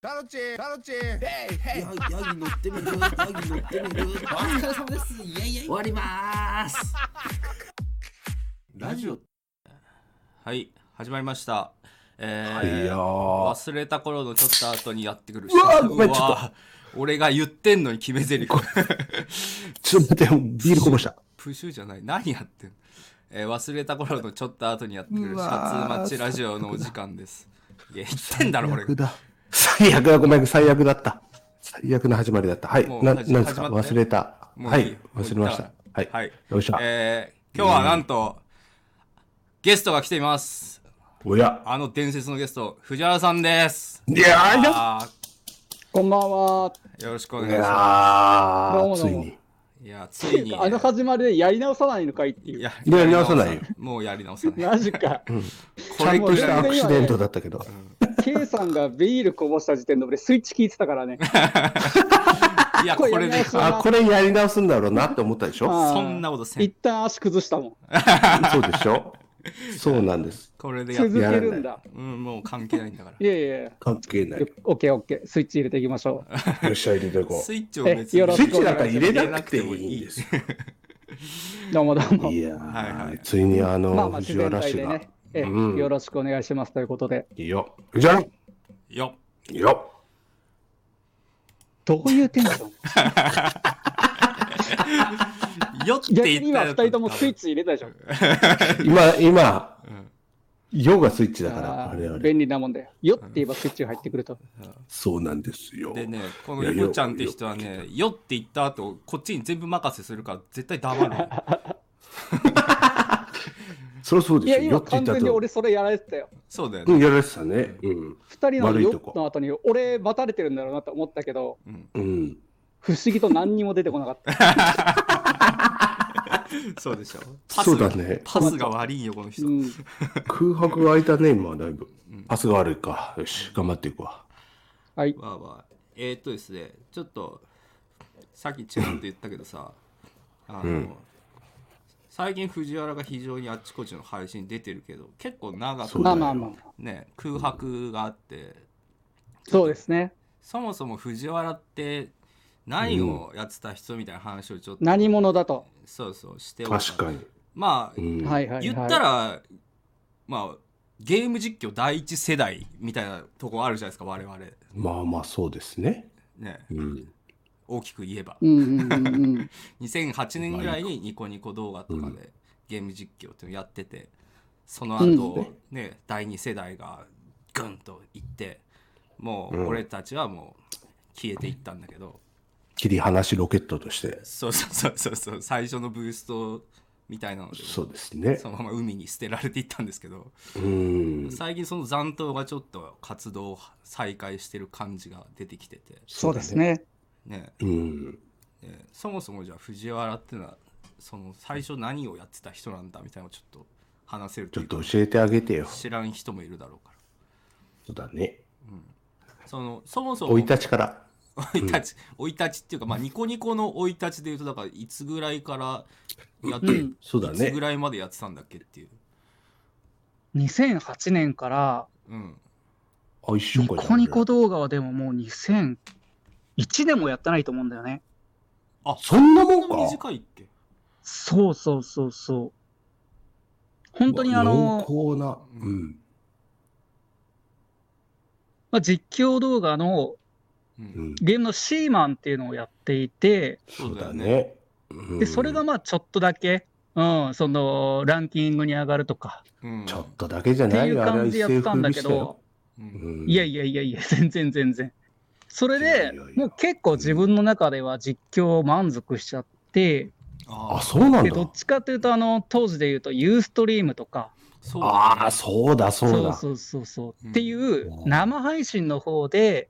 タロチタロチヘイヘイヤギヤギ乗ってみる？ヤギ乗ってみる？お疲れ様ですイエイイエイ終わりまーすラジオはい、始まりました。えー忘れた頃のちょっと後にやってくるうわーごめんうわー俺が言ってんのに決め台詞。ちょっと待って、ビールこぼした。プシュじゃない。何やってんの、えー忘れた頃のちょっと後にやってくるシャツ待ちラジオのお時間です。いや、言ってんだろ、俺。最悪だ。最悪だ、ごめん、最悪だった。最悪な始まりだった。はい。な、なんですか？忘れた。はい。忘れました。はい。はい。よいしょ。えー今日はなんと、ゲストが来ています。おや。あの伝説のゲスト、藤原さんです。いやー、こんばんは。ーよろしくお願いいしまやー、どうもどうもついや、ついに、あの始まりでやり直さないのかいっていう。いや、やり直さないよもうやり直さない。マジか。ちゃんとしたアクシデントだったけど。K さんがビールこぼした時点で俺スイッチ聞いてたからね。いや、これでやり直しあ、これやり直すんだろうなって思ったでしょ？そんなことせん一。旦足崩したもん。そうでしょ？そうなんです。これでやっ続けるんだ。うん、もう関係ないんだから。いやいやいや。関係ない。オッケーオッケー。スイッチ入れていきましょう。よっしゃ、入れていこ スイッチを別にえよろしくう。スイッチなんか入れなくていいんですよ。どうもどうも。いやはいはいー、ついにあまあの、まあ自藤然原氏が。ね。えうんよろしくお願いしますということで。いいよ。藤原いよいよ。どういうテンション？よって逆言った今二人ともスイッチ入れたでしょ。今、今、うんヨがスイッチだから、ああれあれ。ー便利なもんだよ。よって言えばスイッチが入ってくると。そうなんですよ。でね、このいやよこちゃんって人はよね、よって言った後、こっちに全部任せするから絶対黙るの。そりゃそういや、ですよ。よ今って言ったと。完全に俺それやられてたよ。うん、そうだよね。やられてたね。うん。二人のよ悪いとこの後に俺待たれてるんだろうなと思ったけど、うん、うん。不思議と何にも出てこなかった。そうでしょ。パスそうだね。パスが悪いよ、この人。うん、空白が空いたね、今、だいぶ。パスが悪いか。よし、頑張っていくわ。はい。わあわあえー、っとですね、ちょっと、さっきちらっと言ったけどさ、あの、うん最近藤原が非常にあっちこっちの配信出てるけど、結構長くそうだよまあまあまあ。ね、空白があって、そうですね。そもそも藤原って何をやってた人みたいな話をちょっと、何者だと。そうそうしてお確かに。まあ、うん。はいはい、はい。言ったら、まあゲーム実況第一世代みたいなとこあるじゃないですか我々まあまあ、そうですね。ねうん。大きく言えばうんうんうんうん。2008年ぐらいにニコニコ動画とかでゲーム実況っていうのやっててそのうん後、ね第二世代がグンといってもう俺たちはもう消えていったんだけど、切り離しロケットとして。そうそうそうそうそう最初のブーストみたいなのでそうですねそ。のまま海に捨てられていったんですけどうん。最近その残党がちょっと活動を再開してる感じが出てきててそうですね。ねうん。ねそもそもじゃあ藤原っていうのはその最初何をやってた人なんだみたいなのをちょっと話せるちょっと教えてあげてよ。知らん人もいるだろうかそうだね。らそのそもそも生い立ちから。生い立ち生い立ちっていうかまあニコニコの生い立ちでいうとだからいつぐらいからやって、うんそうだねいつぐ。らいまでやってたんだっけっていう2008年から、うんあ、一緒ニかコニコ動画はでももう2001年もやってないと思うんだよね。あそんなもんかそ短いっけ？そうそうそうそう。本当にあの、濃厚な。うん。まあ、実況動画のううんん。ゲームのシーマンっていうのをやっていて、そうだそうだよね。ね。うんで、それがまあちょっとだけ、うん、そのランキングに上がるとか。うん。ちょっとだけじゃってないよ。あれはいう感じでやってたんだけど、いやいやいやいや、全然全然。それでやいやもう結構自分の中では実況満足しちゃって、ああ、そうなんでどっだ。ちかというと、あの当時で言うと、ユーストリームとか、そうだねああ、そうだ、そうだ。そうそうそうう。んっていう生配信の方で、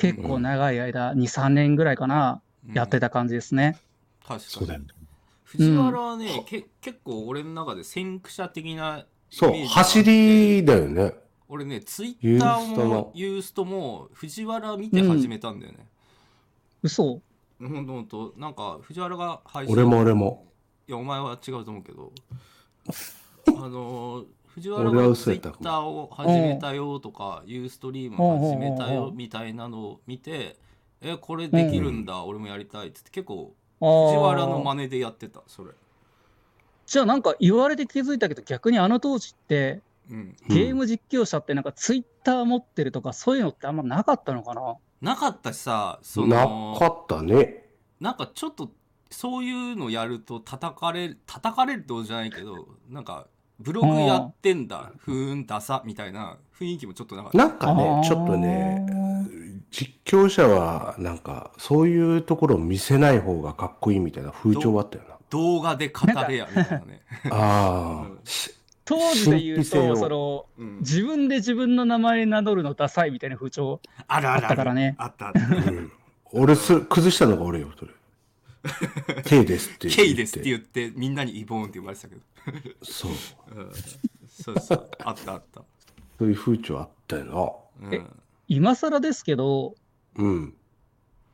結構長い間、2、3年ぐらいかな、うん。やってた感じですね。確かに。そうだよね。藤原はね、け結構俺の中で先駆者的なそう走りだよね。俺ねツイッターもユーストも藤原見て始めたんだよね、嘘？ほんとほんと。なんか藤原が配信俺も俺も。いやお前は違うと思うけど。あのー藤原がツイッターを始めたよとか、ユーストリームを始めたよみたいなのを見て、え、これできるんだ、俺もやりたいっつって結構藤原の真似でやってた、それ。じゃあなんか言われて気づいたけど逆にあの当時ってうん。ゲーム実況者ってなんかツイッター持ってるとかそういうのってあんまなかったのかな？なかったしさ、そなの、かったね。なんかちょっとそういうのやると叩かれる叩かれるってことじゃないけどなんかブログやってんだふーんダサみたいな雰囲気もちょっとなかった。なんかねちょっとね、実況者はなんかそういうところを見せない方がかっこいいみたいな風潮はあったよな。動画で語れやみたいなね、あうん 当時で言うとそのうん。自分で自分の名前名乗るのダサいみたいな風潮あるあるあったからね。あったあった。あ、うん。俺す、崩したのが俺よ、それ。K ですって言って。ケイですって言ってみんなにイボーンって呼ばれてたけど、そう。うん、そうそうあったあった、そういう風潮あったようんえ今更ですけどな。うん。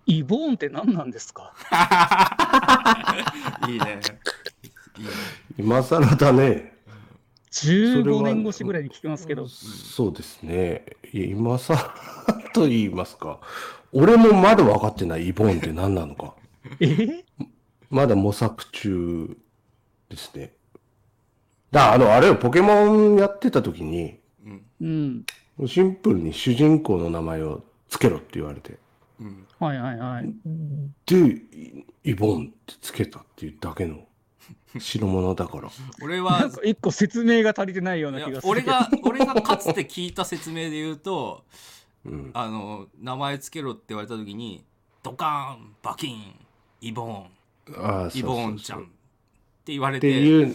イボーンって何なんですか？いいねいいね今更だね。それ15は年越しぐらいに聞きますけどそうですね。いや今更と言いますか。俺もまだ分かってないイボンって何なのか。え？まだ模索中ですね。だあの、あれよ、ポケモンやってた時に、うんうんシンプルに主人公の名前をつけろって言われて。うんはいはいはいで、イイボンってつけたっていうだけの代物だから。俺なはんか一個説明が足りてないようない気やがする俺が俺がかつて聞いた説明で言うとうん。あの名前つけろって言われた時にドカーンバキンイボーン。ああ、イボーンちゃんっうて言われってていう、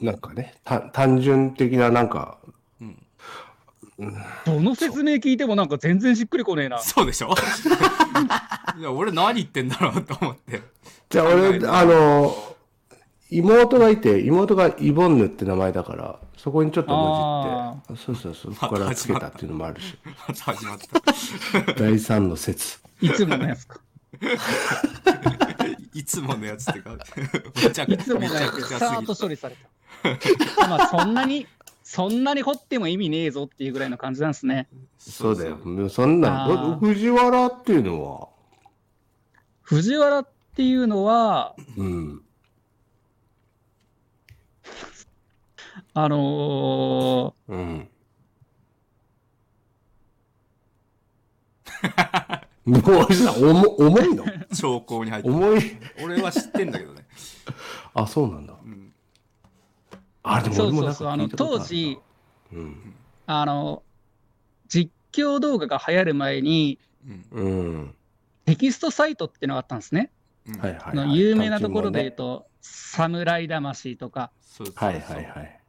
なんかね、た単純的ななんか、うん、どの説明聞いてもなんか全然しっくりこねえな。そうでしょ？いや俺何言ってんだろうと思って。じゃあ俺、あの、妹がいて、妹がイボンヌって名前だから、そこにちょっと混じって、そうそうそう、そこからつけたっていうのもあるし、また始まった。第三の説。いつものやつか いつものやつってかめちゃくいつものめちゃやつさーっくちゃすぎと処理されたまあそんなにそんなに掘っても意味ねえぞっていうぐらいの感じなんですねそうだよ。もうそんな藤原っていうのは、藤原っていうのはうん。あのうん。もうさ、重重いの？兆候に入って重い。俺は知ってんだけどね、あ、そうなんだ。うん、あ、でーそうそうそうあの当時、うん。あの実況動画が流行る前にうんうん。テキストサイトっていうのがあったんですね、うんはいはい、はい。有名なところで言う単と「侍魂」とかそうそう純もね。はいはいはい。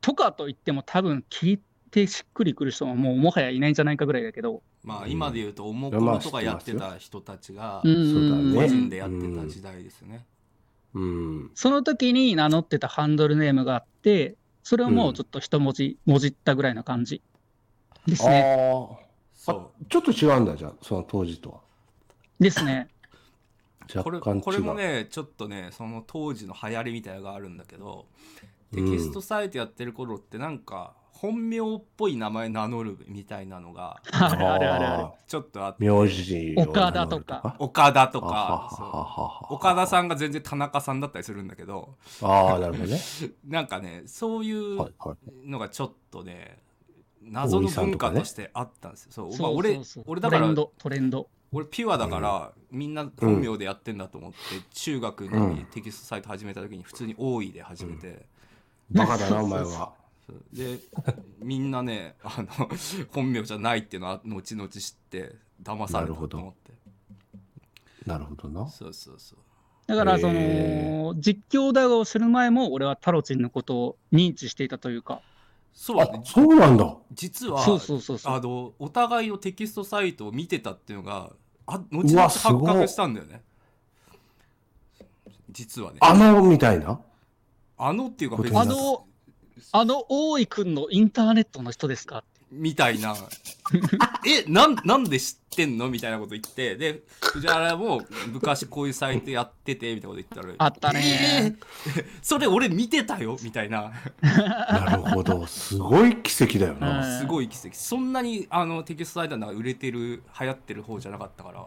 とかと言っても多分聞いてしっくりくる人ももうもはやいないんじゃないかぐらいだけど、まあ今で言うとおもころとかやってた人たちが個人でやってた時代ですよね。うん。その時に名乗ってたハンドルネームがあってそれをもうちょっと一文字もじったぐらいな感じですね。ああ。そちょっと違うんだ、じゃあ、その当時とは。ですね。うこれ。これもねちょっとねその当時の流行りみたいなのがあるんだけどテキストサイトやってる頃ってなんか本名っぽい名前名乗るみたいなのが あるあるあるある。ちょっとあって名字を岡田とか岡田とか岡田さんが全然田中さんだったりするんだけどああ、なるほどね。なんかねそういう。のがちょっとね謎の文化としてあったんですよ。そう俺俺だからトレンド、トレンド。俺ピュアだから、みんな本名でやってんだと思って、中学にテキストサイト始めた時に普通に多いで始めて、バカだな、お前は。でみんなねあの 本名じゃないっていうのは後々知って騙されたと思って。なるほど。な。そうそうそう。だから、そへの、実況動画をする前も、俺はタロチンのことを認知していたというか、そうあ、そうなんだ。実はそうそうそうそう。あのお互いのテキストサイトを見てたっていうのがあ後う々発覚したんだよね。実はね。あの、みたいな？あのっていうか別に。あの、あの大井くんのインターネットの人ですか？みたいな。えなんなんで知っってんの？みたいなこと言って。で藤原も昔こういうサイトやっててみたいなこと言ったらあったね。それ俺見てたよみたいな。なるほど。すごい奇跡だよな。うん。すごい奇跡。そんなにあのテキストサイトなんか売れてる流行ってる方じゃなかったから。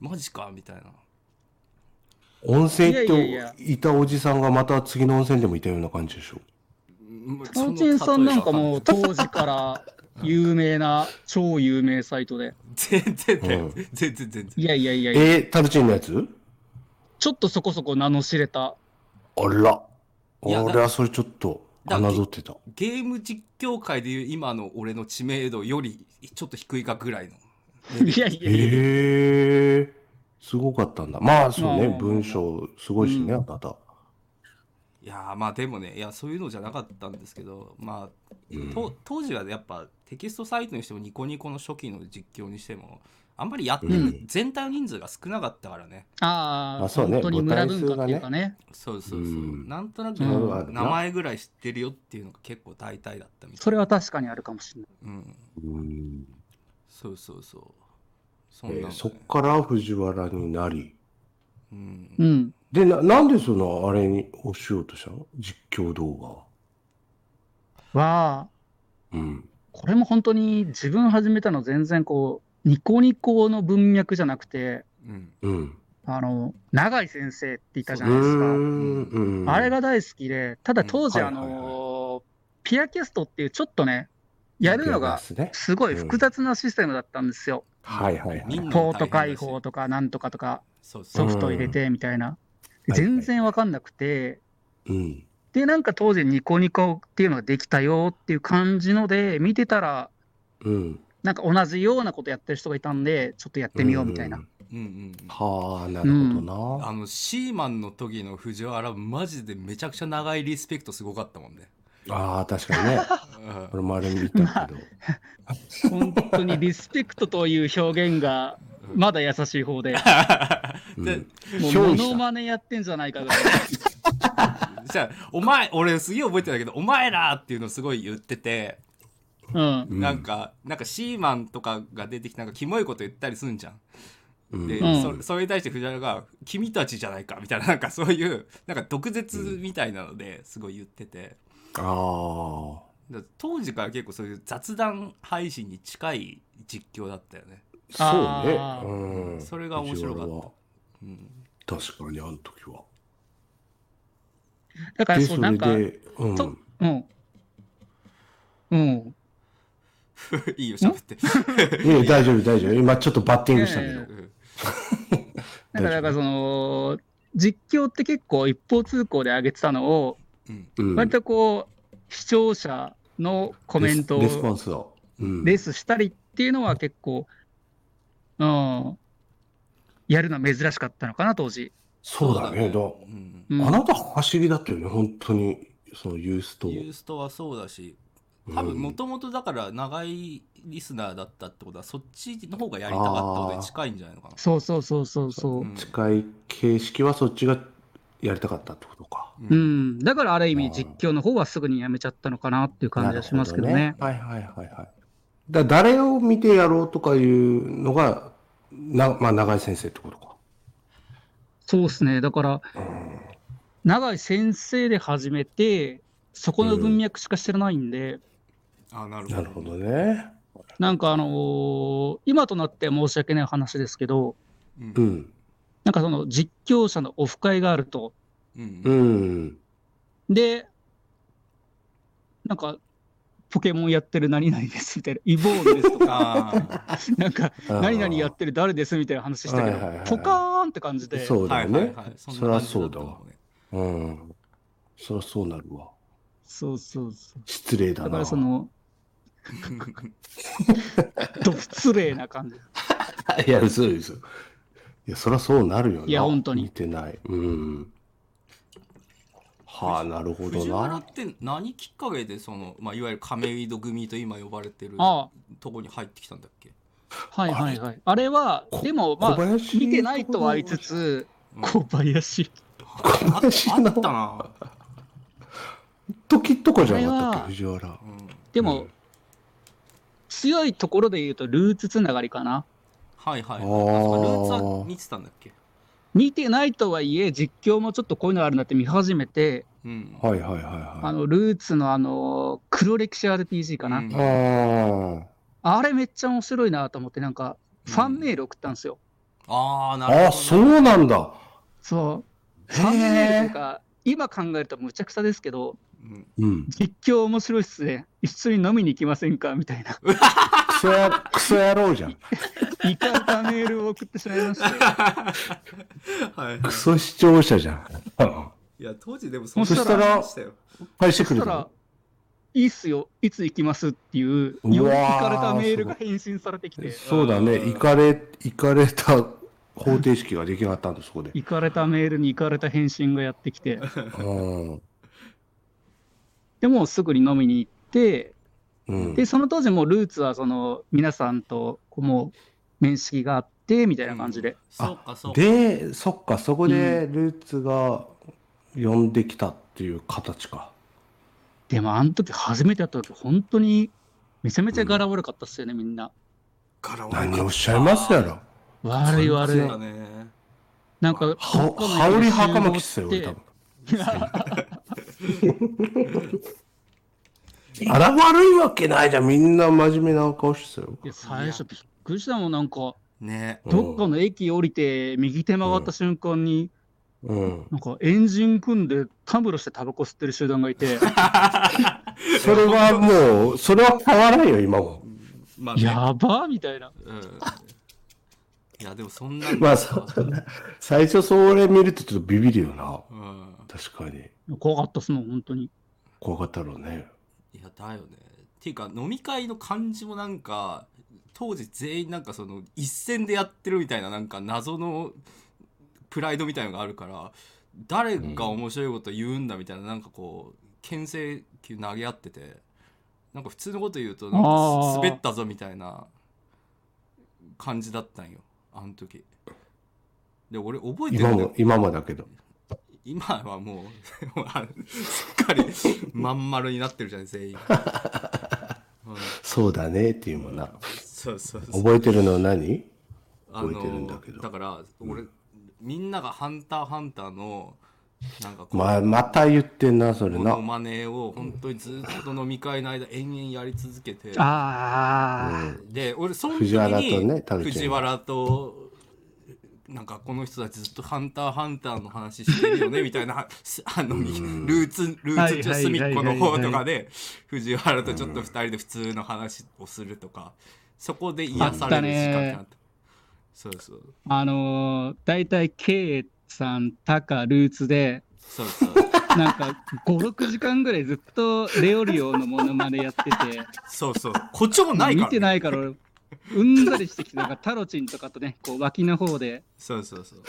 マジかみたいな温泉行っいやいやいや。ていたおじさんがまた次の温泉でもいたような感じでしょ？タウチンさんなんかもう当時から有名な超有名サイトで。全然全然全然いやいやいやいや。えー、タルチンのやつ？ちょっとそこそこ名の知れた。あら。いやだ俺はそれちょっとだ侮ってた。ゲーム実況界でいう今の俺の知名度よりちょっと低いかぐらいのいやいやいや。へえすごかったんだ。まあそうね、まあ文章すごいしね、あなた。いやーまあでもねいやそういうのじゃなかったんですけどまあ、うん。と当時はやっぱテキストサイトにしてもニコニコの初期の実況にしてもあんまりやってる全体の人数が少なかったからね、ああ、まあそうね本当に村文化っていうかね。そうそうそう、う。ん。なんとなくうん名前ぐらい知ってるよっていうのが結構大体だったみたいそれは確かにあるかもしれない。うん。うん。そうそうそうそんなのね。えーそっから藤原になり。うん。うん。で、ななんでそのあれにをしようとしたの？実況動は。画。うん。これも本当に自分始めたの全然こうニコニコの文脈じゃなくてうん。うん。あの永井先生っていたじゃうないですか、ん。うん。あれが大好きでただ当時、あうんはいはい。のピアキャストっていうちょっとねやるのがね。すごい複雑なシステムだったんですよ、はいはいはい。ポート開放とかなんとかとかソフト入れてみたいな、うん。全然わかんなくて、うん。でなんか当時ニコニコっていうのができたよっていう感じので見てたらうん。なんか同じようなことやってる人がいたんでちょっとやってみようみたいな、んうんうんうん。はあ、なるほどな。あのシーマンの時の藤原マジでめちゃくちゃ長いリスペクトすごかったもんね、ああ、確かにね。うん俺もあれ見たけど。本当にリスペクトという表現がまだ優しい方で、うんでもモノマネやってんじゃないかぐらい。じゃあお前俺すげえ覚えてたけど「お前ら!」っていうのすごい言ってて、うん。うんなんかなんかシーマンとかが出てきてなんかキモいこと言ったりすんじゃんで、うんそそれに対して藤原が「君たちじゃないか」みたいななんかそういうなんか毒舌みたいなのですごい言ってて、ああ。当時から結構そういう雑談配信に近い実況だったよね。そうねうん。それが面白かった藤原はうん、確かに、あの時は。だからで、そう、なんか、うん。とうん。うん。いいよ喋って。いや、大丈夫、大丈夫。今ちょっとバッティングしたけど。うん だから、だからその、実況って結構一方通行で上げてたのを、割とこう、視聴者のコメントをレスレスポンスを。うんレースしたりっていうのは結構、うん、やるのは珍しかったのかな、当時。そうだね。だうんうんあなた走りだったよね、本当に。そのユースト。ユーストはそうだし多分もともとだから長いリスナーだったってことはそっちの方がやりたかったことに近いんじゃないのかな。そうそうそうそうそう。うん近い形式はそっちがやりたかったってことか。ううんん、だからある意味実況の方はすぐにやめちゃったのかなっていう感じはしますけどね。なるほはいはいはいはい。だ誰を見てやろうとかいうのが、なまあ、長井先生ってことか。そうですね。だから、長井先生で始めて、そこの文脈しか知らないんで、あなるほど。なるほどね。なんかあのー今となっては申し訳ない話ですけど、うんう。ん。なんかその実況者のオフ会があると、うんう。ん。で、なんか、ポケモンやってる何々ですみたいな、イボーンですとか、あ なんか、何々やってる誰ですみたいな話したけどポカーンって感じで、そうだよね。そりゃそうだわ。うん。そりゃそうなるわ。そうそうそう。失礼だな。だからその、ど失礼な感じ。いや、嘘嘘。いや、そりゃそうなるよな。いや本当に見てない。うん。はあ、なるほど藤原なっ。て何きっかけでその、まあ、いわゆる亀戸組と今呼ばれてるあとこに入ってきたんだっけ？はいはいはい。あれは、こでもまあ、見てないとは言いつつ、小林。ああ林のったな。時とかじゃなかったっけ、藤原。うんでも、うん強いところで言うと、ルーツつながりかな。はいはい。ルーツは見てたんだっけ？見てないとはいえ、実況もちょっとこういうのあるなって見始めて、うん。はいはいはいはい。あの、ルーツのあの、黒歴史 RPG かな？うんああれめっちゃ面白いなと思って、なんか、ファンメール送ったんですよ。ああ、なあ。るほど、ああ、そうなんだ。そう。ファンメールというか、今考えるとむちゃくちゃですけど、うんうん。実況面白いっすね。一緒に飲みに行きませんか？みたいな。クソや、クソ野郎じゃん。いかれたメールを送ってしまいまして。はいクソ視聴者じゃん。いや、当時でもそしたら。返してくれたいいっすよ、いつ行きますっていう、うわーより行かれたメールが返信されてきて、そうだね。うん行かれ、行かれた方程式が出来上がったんだ、そこで。行かれたメールに行かれた返信がやってきて、うん。でもうすぐに飲みに行って、うん。で、その当時もうルーツはその皆さんとこうもう面識があってみたいな感じで、そうか、そうか。で、そっか、そこでルーツが呼んできたっていう形か。でもあの時初めて会った時本当にめちゃめちゃ柄悪かったっすよね、みんな。柄悪かった何をおっしゃいますやろ。悪い悪いね。なんか、羽織袴着てたよ、俺多分。あら悪いわけないじゃん。みんな真面目な顔してたよ。いや最初びっくりしたもん、なんか、ね。どっかの駅降りて右手曲がった瞬間に、うん。なんかエンジン組んでタムロしてタバコ吸ってる集団がいて、それはもう、それは変わらんよ、今も。まあね、やばみたいな。うん。いや、でもそんな。まあ、そ最初それ見るとちょっとビビるよな。うん。確かに。怖かったっすもん、本当に。怖かったろうね。だよね。っていうか、飲み会の感じもなんか、当時全員なんかその、一戦でやってるみたいな、なんか謎のプライドみたいのがあるから、誰が面白いこと言うんだみたいな、なんかこう、牽制球投げ合ってて、なんか普通のこと言うと、なんか滑ったぞみたいな感じだったんよ、あの時。で、俺覚えてる今も、今もだけど。今はもうすっかりまん丸になってるじゃん全員、うんそうだねっていうもん。な。そうそうそう。覚えてるのは何？あ覚えてるんだけど。だから俺、みんなが「ハンターハンター」のなんかこう、ま、また言ってんな、それモノな。マネを本当にずっと飲み会の間延々やり続けて。あで俺その時藤原とにね藤原となんかこの人たちずっと「ハンターハンター」の話してるよね みたいなすあのルーツルーツ隅っこの方とかで藤原とちょっと二人で普通の話をするとかそこで癒される時間ってなった。そうそう。あ、あのー、大体 K さん、タカ、ルーツで、そうそう。なんか5、6時間ぐらいずっとレオリオのモノマネやってて、そうそう。誇張ないから、見てないから俺、うんざりしてきて、なんかタロチンとかとね、こう脇の方で、そうそうそう。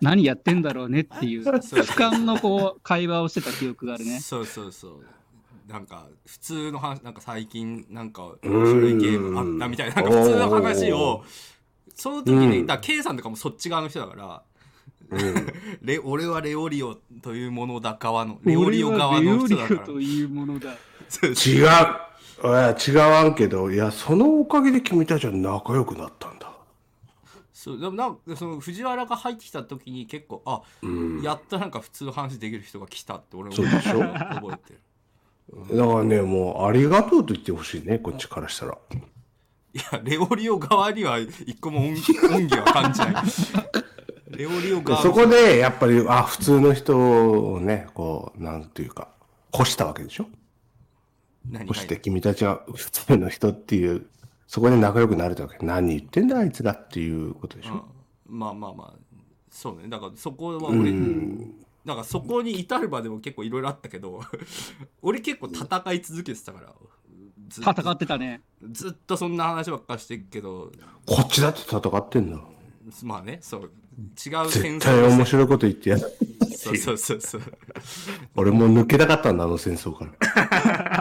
何やってんだろうねっていう、そう俯瞰のこう会話をしてた記憶があるね。そうそうそう。なんか普通の話なんか最近なんか面白いゲームあったみたいななんか普通の話をその時に、うん。だから K さんとかもそっち側の人だから、レ俺はレオリオというものだ側のレオリオ側の人だから。レオリオというものだ。そう違う。いや違わんけど、いや、そのおかげで君たちは仲良くなったんだ。そうでもなんかその藤原が入ってきた時に結構あ、やっとなんか普通の話できる人が来たって俺もそうでしょ。覚えてる。だからね、もう、ありがとうと言ってほしいね、こっちからしたら。いやレオリオ側には一個も恩義恩義は感じない。レオリオ側のそこで、やっぱり、あ、普通の人をね、こう、なんていうか、越したわけでしょ何越して君たちは普通の人っていう、そこで仲良くなれたわけ。何言ってんだ、あいつらっていうことでしょ？まあまあまあそうねだからそこは俺だからそこに至るまでも結構いろいろあったけど 俺結構戦い続けてたからずっと戦ってたね。ずっとそんな話ばっかしてるけどこっちだって戦ってんだ。まあねそう違う戦絶争対面白いこと言ってやる。そうそうそうそう 俺も抜けたかったんだ、あの戦争から。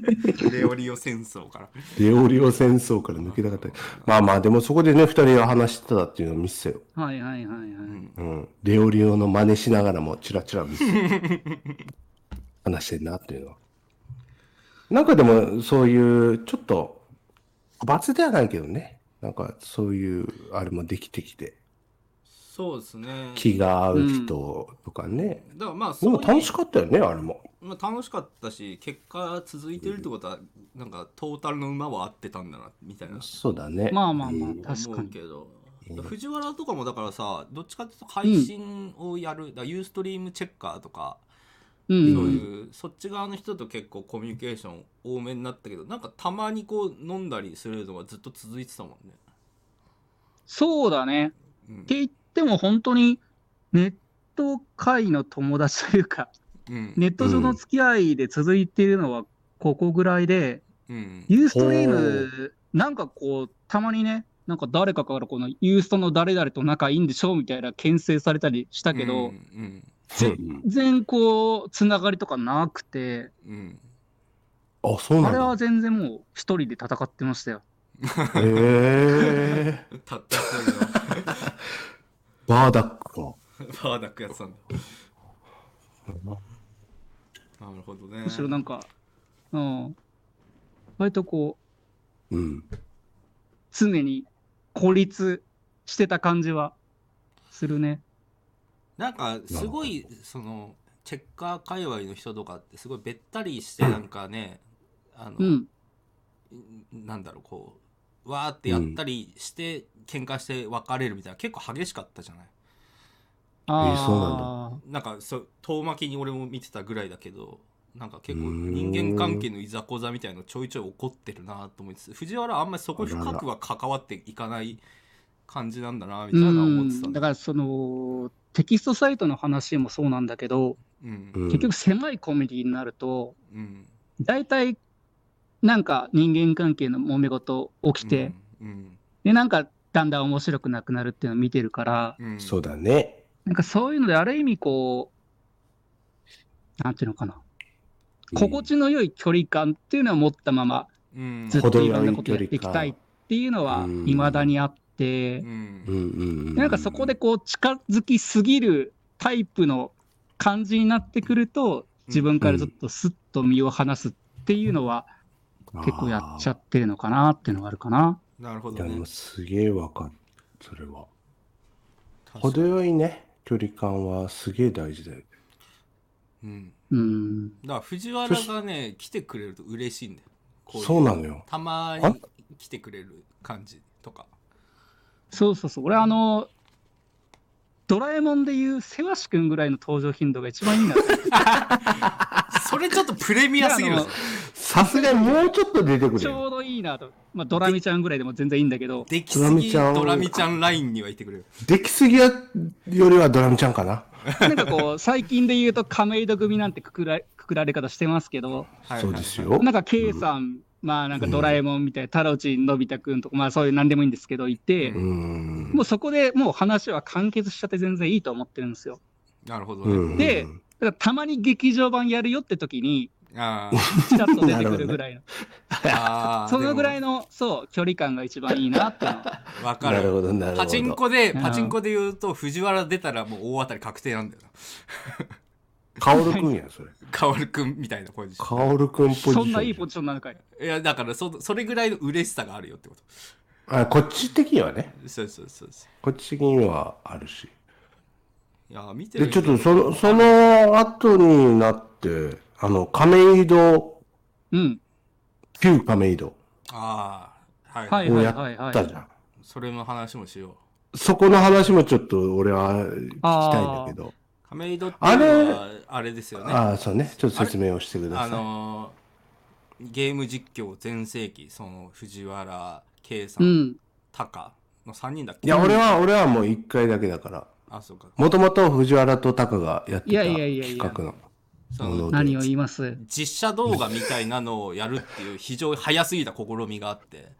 レオリオ戦争からレオリオ戦争から抜けたかった。まあまあ、でもそこでね、二人が話してたっていうのを見せたよ。はいはいはいはい。うん。レオリオの真似しながらもチラチラ見せて話してんなっていうのは。なんかでも、そういう、ちょっと、罰ではないけどね。なんかそういう、あれもできてきて。そうですね気が合う人とかね。だからまあでそういうも楽しかったよね、あれも。まあ、楽しかったし結果続いてるってことはなんかトータルの馬は合ってたんだなみたいなそうだね。まあまあまあうん、確かに。思うけど藤原とかもだからさどっちかっていうと配信をやる、だユーストリームチェッカーとか、うんそういうそっち側の人と結構コミュニケーション多めになったけどなんかたまにこう飲んだりするのがずっと続いてたもんね。そうだね。うんって言っても本当にネット界の友達というか、うん。ネット上の付き合いで続いているのはここぐらいで、うん。ユーストリーム、なんかこう、たまにね、なんか誰かからこのユーストの誰々と仲いいんでしょみたいな牽制されたりしたけど、うんうん。全然こう、つながりとかなくて、うん。あ、そうなんだ。あれは全然もう一人で戦ってましたよ。へえ。たった一人のバーダックか。バーダックやってたんだ。なるほどね。むしろなんか、うん、割とこう、うん。常に孤立してた感じはするね。なんかすごいそのチェッカー界隈の人とかってすごいべったりしてなんかね、あの、うん。なんだろうこうわーってやったりして、喧嘩して別れるみたいな結構激しかったじゃない？あえーそうなんあなんかそう遠巻きに俺も見てたぐらいだけどなんか結構人間関係のいざこざみたいのちょいちょい起こってるなと思いつつ藤原はあんまりそこ深くは関わっていかない感じなんだなみたいな思ってたうん。んだだからそのテキストサイトの話もそうなんだけど、うん。うん。結局狭いコミュニティになるとうん。大体なんか人間関係の揉め事起きて、うん。でなんかだんだん面白くなくなるっていうのを見てるからうん。そうだね。なんかそういうのである意味こうなんていうのかな。心地の良い距離感っていうのを持ったままうん。ずっといろんなことやっていきたいっていうのはうん未だにあって、うん。うんうんうん。なんかそこでこう近づきすぎるタイプの感じになってくると自分からちょっとスッと身を離すっていうのは結構やっちゃってるのかなっていうのがあるかな。なるほどねいやでもすげえわかる。それは。程よいね、距離感はすげえ大事だよね。うんうん。だから藤原がね来てくれると嬉しいんだよこいそうなのよ。たまあ？に来てくれる感じとかそうそうそう。俺あの、ドラえもんでいうせわしくんぐらいの登場頻度が一番いいな。それちょっとプレミアすぎるさすがにもうちょっと出てくれよ。ちょうどいいなと。まあドラミちゃんぐらいでも全然いいんだけど、できすぎドラミちゃんドラミちゃんラインにはいてくれるできすぎやよりはドラムちゃんかな。なんかこう、最近で言うと亀戸組なんてくくらくくられ方してますけど、はいそうですよ。なんか K さん、まあなんかドラえもんみたいな、タロチンのび太くんとか、まあそういう何でもいいんですけど、いて、うーん。もうそこでもう話は完結しちゃって全然いいと思ってるんですよ。なるほどうん。ね、でだからたまに劇場版やるよって時に、あちらっと出てくるぐらいの、ーあーそのぐらいでの、そう、距離感が一番いいなってわかる。なるほど、なるほど。パチンコでうん。パチンコで言うと藤原出たらもう大当たり確定なんだよなカオルくんや、それ。カオルくんみたいなポジショカオルくんポジション。そんないいポジションなのかい。ンいやだからそそれぐらいの嬉しさがあるよってことあこっち的にはね。そうそうそうそこっち的にはあるし。ういや見てで、るちょっとその、その後になって、あの、亀戸、うん。旧亀戸ああはい、はいをやはいはいったじゃん。それの話もしようそこの話もちょっと俺は聞きたいんだけど。亀戸っていうのはあれですよねああ、そうね。ちょっと説明をしてくだあさい。のーゲーム実況全盛期その藤原圭さ、うんん。タカの3人だっけ？いや、俺は、俺はもう一回だけだから。あそうかもともと藤原とタカがやってたいやいやいやいや企画のそのもので。何を言います？実写動画みたいなのをやるっていう非常に早すぎた試みがあって、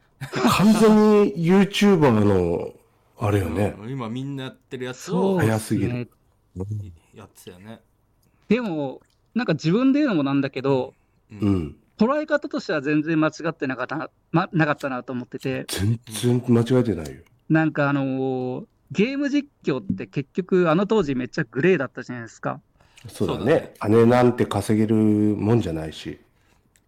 完全に YouTuber の、あれよね。うん今みんなやってるやつをそうですね早すぎるやってたよねでも、なんか自分で言うのもなんだけど、うん。捉え方としては全然間違ってなかったな,、ま、なかったなと思ってて、全然間違えてないよ。なんかあのーゲーム実況って結局あの当時めっちゃグレーだったじゃないですか。そうだねね。金なんて稼げるもんじゃないし。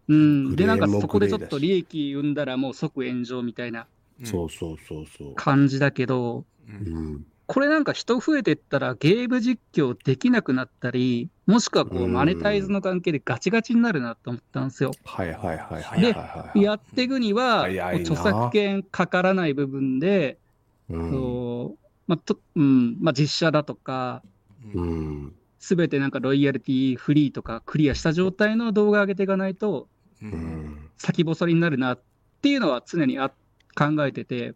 うん。で、なんかもそこでちょっと利益生んだらもう即炎上みたいなそうそうそうそう。感じだけど、ううんん。これなんか人増えてったらゲーム実況できなくなったり、もしくはこううんマネタイズの関係でガチガチになるなと思ったんですよ。はいはいはいはいではいはい。やっていくには、著作権かからない部分で、まあとうんまあ、実写だとか、うん。すべてなんかロイヤリティフリーとかクリアした状態の動画上げていかないと。先細りになるなっていうのは常にあ考えてて、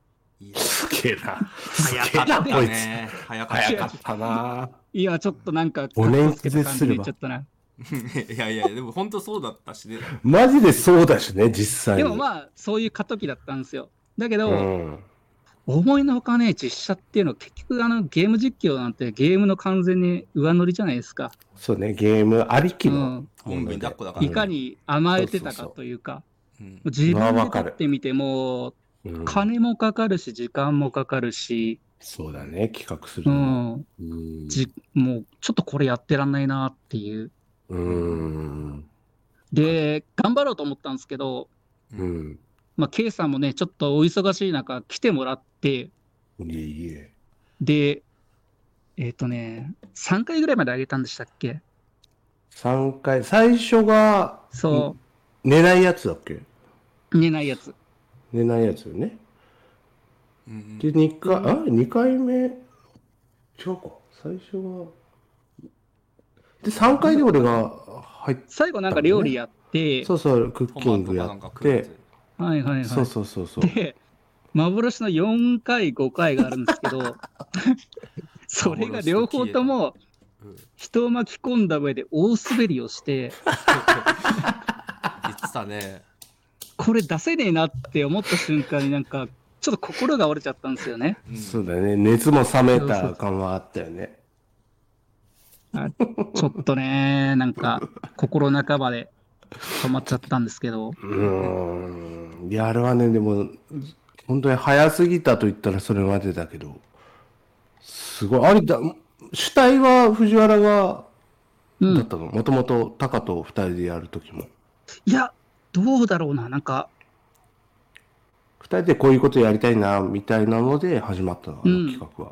すげえな。早かったね早かったな。いや、ちょっとなんか、お年つけた感じで言っちゃったな。いやいやでも本当そうだったしねマジでそうだしね、実際に。でもまあ、そういう過渡期だったんですよ。だけど、うん。思いのほかね、実写っていうのは結局あのゲーム実況なんてゲームの完全に上乗りじゃないですか。そうね、ゲームありきのうん。本気抱っこだからいかに甘えてたかというか、うん自分でまあわかる撮ってみても、うん金もかかるし、時間もかかるし、そうだね、企画すうるのも。ん、うん。じもうちょっとこれやってらんないなっていう。うん。で、頑張ろうと思ったんですけど、うん。まあ、K さんもね、ちょっとお忙しい中来てもらって、いえいえ。で、えっ、とね、3回ぐらいまで上げたんでしたっけ？3回、最初がそ寝ないやつだっけ？う、寝ないやつ。寝ないやつよね。うんで、2回、あ ?2 回目違うか。最初は。で、3回で俺が入っ最後なんか料理やって、そうそう、クッキングやってはいはいはい。そうそうそうそう。で、幻の4回、5回があるんですけど、それが両方ともうん人を巻き込んだ上で大滑りをして、言ってたねこれ出せねえなって思った瞬間になんか、ちょっと心が折れちゃったんですよね。うんそうだね。熱も冷めた感はあったよね。あちょっとね、なんか、心半ばで止まっちゃったんですけど、うーん。いや、あれはね、でも、本当に早すぎたと言ったらそれまでだけど、すごい。あれだ、主体は藤原が、うん。だったの？もともとタカと二人でやるときも。いや、どうだろうな、なんか、二人でこういうことやりたいな、みたいなので始まったの、あうんの企画は。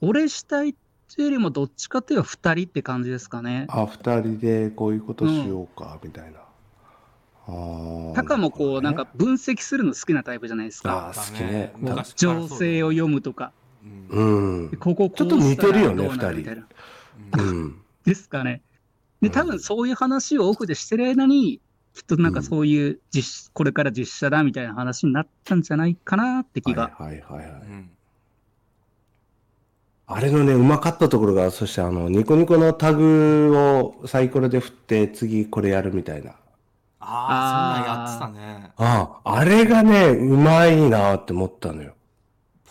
俺主体っていうよりもどっちかというと2人って感じですかね。あ、二人でこういうことしようか、みたいな。ああ。タカもこう、なんるか分析するの好きなタイプじゃないですか。あー好きね。情勢を読むとか、うんうん。こここうちょっと似てるよねしたらどうん。ですかね。で、多分そういう話をオフでしてる間に、きっとなんかそういう実、これから実写だみたいな話になったんじゃないかなって気が。はいはいはいはい。うんあれのね、うまかったところが、そしてあの、ニコニコのタグをサイコロで振って、次これやるみたいな。ああそんなんやってたねああ、あれがね、うまいなって思ったのよ。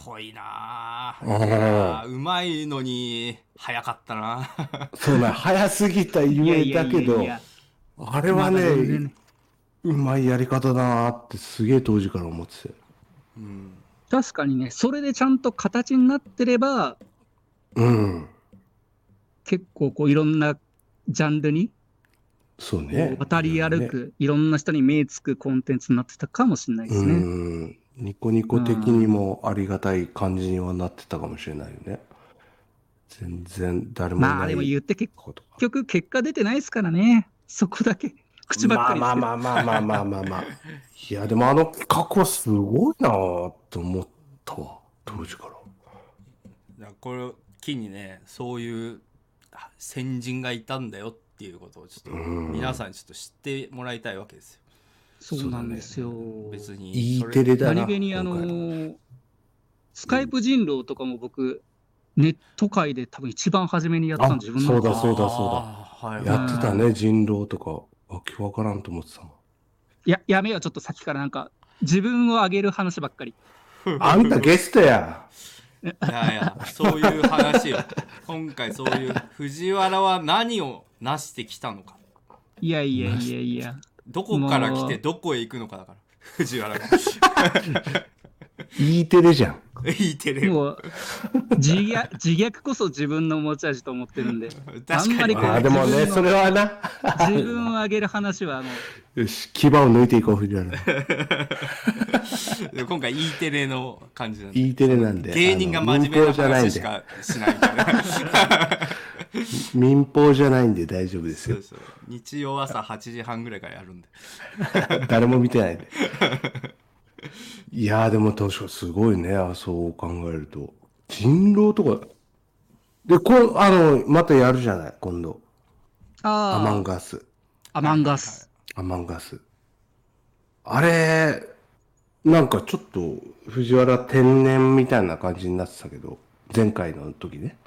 ぽいなうんぁいやーうまいのに早かったなそうね、早すぎたゆえだけど、あれはまだ全然ねね、うまいやり方だなってすげえ当時から思ってて。うん確かにね、それでちゃんと形になってれば、うん。結構こういろんなジャンルにそうね。渡り歩く、いろんな人に目つくコンテンツになってたかもしれないですうね。ん。ニコニコ的にもありがたい感じにはなってたかもしれないよね。全然誰もいない。まあでも言って結局結果出てないですからね。そこだけ。口ばっかり。まあまあまあまあまあまあまあ。いや、でもあの企画はすごいなぁと思ったわ。当時から。だからこれを機にねそういうあ先人がいたんだよっていうことをちょっとうん皆さんにちょっと知ってもらいたいわけですよそうなんですよ。別に E それテレだな。何気にあのスカイプ人狼とかも僕、ネット界で多分一番初めにやったのあ自分のそうだそうだそうだはいやってたね、人狼とか。わけわからんと思ってたもん。ややめよう、ちょっとさっきからなんか、自分を上げる話ばっかり。あんたゲストや。いやいやそういう話よ 今回そういう藤原は何を成してきたのかいやいやいやいや。どこから来てどこへ行くのかだから藤原が E テレじゃん。E テレをもう自虐自虐こそ自分の持ち味と思ってるんで、確かにあんまりこうああ、でもね、それはな。自分を上げる話はもう、よし、牙を抜いていこう、藤原。今回 E テレの感じなんで E テレなんで。芸人が真面目な話しかしないみたいな民放じゃないんで 大丈夫ですよそう。そう日曜朝8時半ぐらいからやるんで誰も見てないんで。いやーでも確かすごいね、あそう考えると。人狼とか。で、こう、あの、またやるじゃない、今度。アマンあガス。あ、アマンガス。アマンガス。あれ、なんかちょっと藤原天然みたいな感じになってたけど、前回の時ね。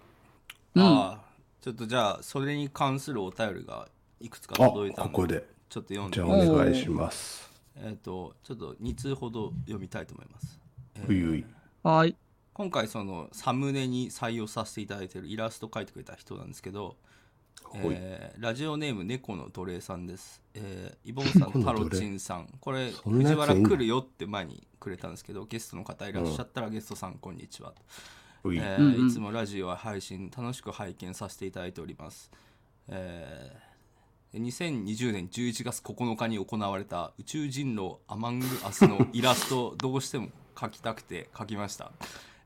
うん。ああちょっとじゃあそれに関するお便りがいくつかあ、届いたんでここで。ちょっと読んでじゃあお願いします。えっ、とちょっと2通ほど読みたいと思います、えーういうい。はい。今回そのサムネに採用させていただいているイラスト描いてくれた人なんですけど、えーラジオネーム猫の奴隷さんです、えーイボンさんタロチンさん。これ藤原来るよって前にくれたんですけどゲストの方いらっしゃったらゲストさんこんにちは。えーいつもラジオは配信楽しく拝見させていただいております、えー2020年11月9日に行われた宇宙人狼アマングアスの イラストをどうしても描きたくて描きました、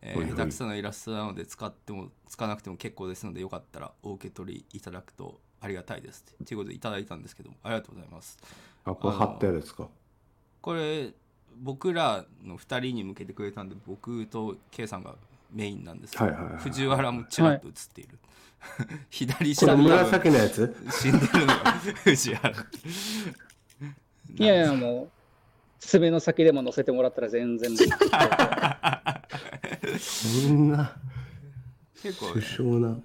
えー下手くそなイラストなので使っても使わなくても結構ですのでよかったらお受け取りいただくとありがたいです。ということでいただいたんですけどもありがとうございます。あ、これ貼ってあるやつか？これ僕らの2人に向けてくれたんで僕と K さんがメインなんですけど、はいはいはい藤原もちらっと映っている、左これ下に多分紫のやつ？死んでるのが藤原。いやいや、もう、爪の先でも乗せてもらったら全然。そんな、結構不詳な。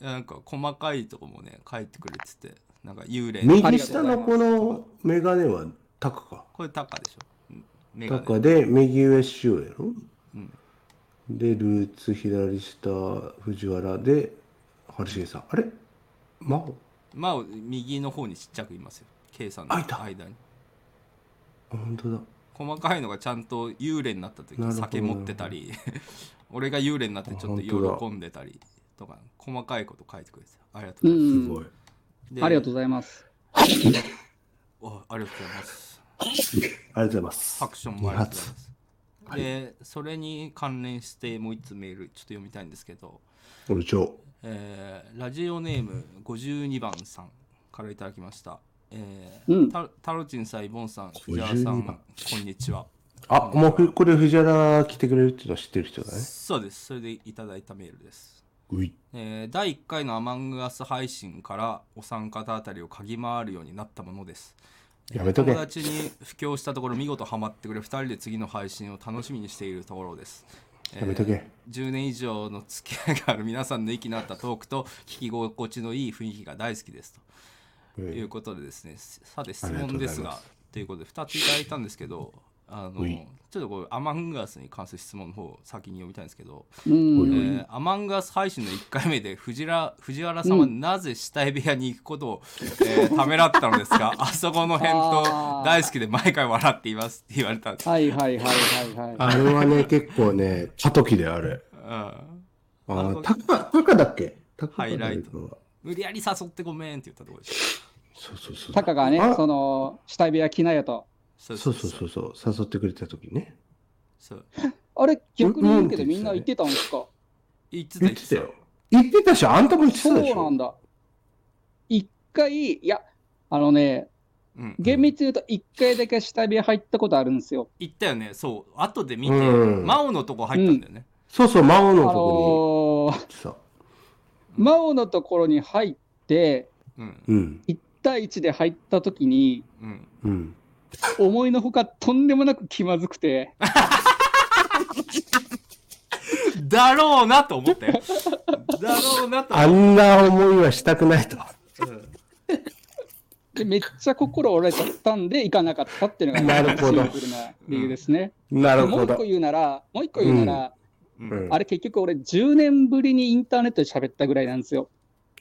なんか細かいとこもね書いてくれててなんか幽霊右下のこのメガネはタカか？これタカでしょ。タカで右上塩やろ？うんで、ルーツ左下藤原で、春重さん。あれ？真央？まあ右の方にちっちゃくいますよ。K さんのあいた。間に。あ、本当だ。細かいのがちゃんと幽霊になった時酒持ってたり 俺が幽霊になってちょっと喜んでたりとか細かいこと書いてくれてありがとううございます、ん。すごい。でありがとうございます。おありがとうございます。ありがとうございます。ハクションもありがとうございますでそれに関連してもう一つメールちょっと読みたいんですけど、部長。えーラジオネーム52番さんからいただきました、えーうんタタロチンさんイボンさん藤原さん52番こんにちはあ、もうふこれ藤原来てくれるっていうのは知ってる人だね。そうですそれでいただいたメールですうい。えー第1回のアマングアス配信からお三方あたりを嗅ぎ回るようになったものです。やめとけ。友達に布教したところ見事ハマってくれ2人で次の配信を楽しみにしているところです。えーやめとけ。10年以上の付き合いがある皆さんの息の合ったトークと聞き心地のいい雰囲気が大好きですと。ういうことでですね。さて質問ですがということで2ついただいたんですけどあのちょっとこれアマングアスに関する質問の方を先に読みたいんですけどうえん。ーアマンガス配信の1回目で藤原藤原さん。はなぜ死体部屋に行くことを、えーためらったのですか？あそこの辺とあー。大好きで毎回笑っていますって言われたんです、はいはいはいはいはい。あれはね、結構ね、過渡期であれ。うん、あー、タカ、タカだっけ？タカかハイライト。無理やり誘ってごめんって言ったところですそうそうそう。タカがねあ、その、死体部屋来なよと。そうそうそう。そうそう、誘ってくれた時ね。そう。あれ、逆に言うけどうんみんな言ってたんですか？言ってた言ってた。よ。言ってたし、あんたも言ってそたでしょ。うなんだ。一回、いや、あのね、うん、厳密に言うと一回だけ死体部屋入ったことあるんですよ。言ったよね。そう。後で見て、うん。真央のとこ入ったんだよね、そうそう、魔王あのとこのー、にさ。真央のところに入って、うん。うん。1対1で入った時に、うん。うん。思いのほかとんでもなく気まずくて、だろうなと思ったよだろうなとあ思っんな思いはしたくないと。た、うんでめっちゃ心折れちゃったんで行かなかったっていうのがなるほどシンプルな理由ですね。なるほどもう一個。言うなら、もう一個言うなら、うんうんあれ結局俺10年ぶりにインターネットで喋ったぐらいなんですよ。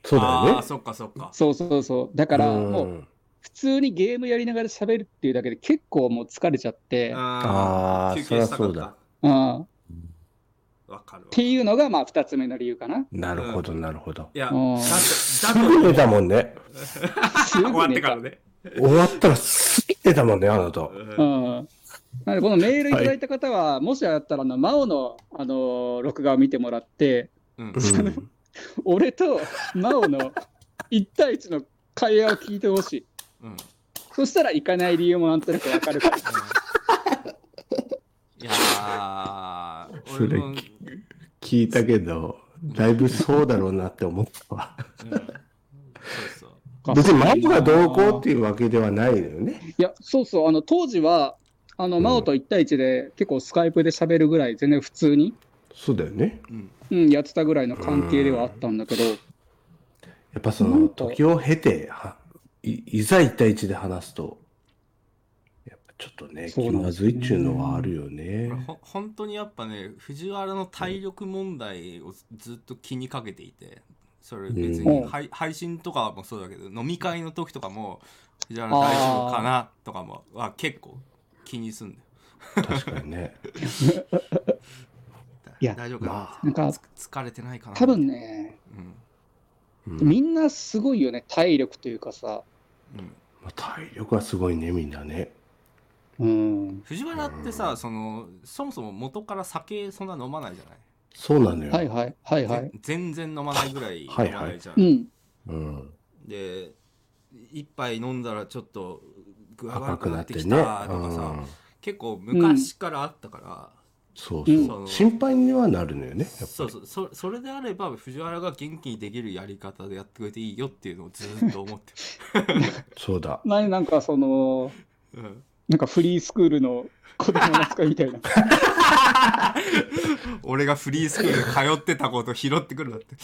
そうだよねああ。そっかそっかそうそうそう。だからうんもう普通にゲームやりながら喋るっていうだけで結構もう疲れちゃって、ああー休憩したかったそりゃそうだうんわかるわっていうのがまあ2つ目の理由かな。なるほど、なるほど。いやだうんってすだぐ寝たもんね。終わってからね終わったらすぐ寝たもんね、あなた。うん。なのでこのメールいただいた方は、もしあったらあの、真央の、あのー録画を見てもらって、うんうん 俺と真央の1対1の会話を聞いてほしい。うん。そしたら行かない理由もなんとなくわかるから。いやーそれ聞いたけど、だいぶそうだろうなって思ったわ。そうそう。別にママがどうこうっていうわけではないのよね。いや、そうそう、あの当時は、あのうん。真央と1対1で結構スカイプで喋るぐらい、全然普通に、そうだよね。うん。うん、やってたぐらいの関係ではあったんだけど、やっぱその時を経て、はいいざ一対一で話すと、やっぱちょっとね、気ますずいっちゅうのはあるよね。俺。ほ本当にやっぱね藤原の体力問題をずっと気にかけていてそれ別に、うん。配配信とかもそうだけど飲み会の時とかも藤原大丈夫かなとかもは結構気にすんだよ。確かにね。いや大丈夫かな,、まなんかつ疲れてないかな？多分ね、うん。うん。みんなすごいよね、体力というかさ、うんまあ体力はすごいね、みんなね。うん、藤原ってさそのそもそも元から酒そんな飲まないじゃない、そうなのよ。はいはいはいはい。ぜ全然飲まないぐらい飲まはいはいないじゃん、うん、うん。で一杯飲んだらちょっと具合悪赤くくなっててね。たとかさ、うん結構昔からあったから、そうそう、うん。心配にはなるのよね。そうそう。そそれであれば藤原が元気にできるやり方でやってくれていいよっていうのをずっと思って そうだ。何なんかその、る、うん。なんかフリースクールの子供の扱いみたいな。俺がフリースクール通ってたこと拾ってくるなって。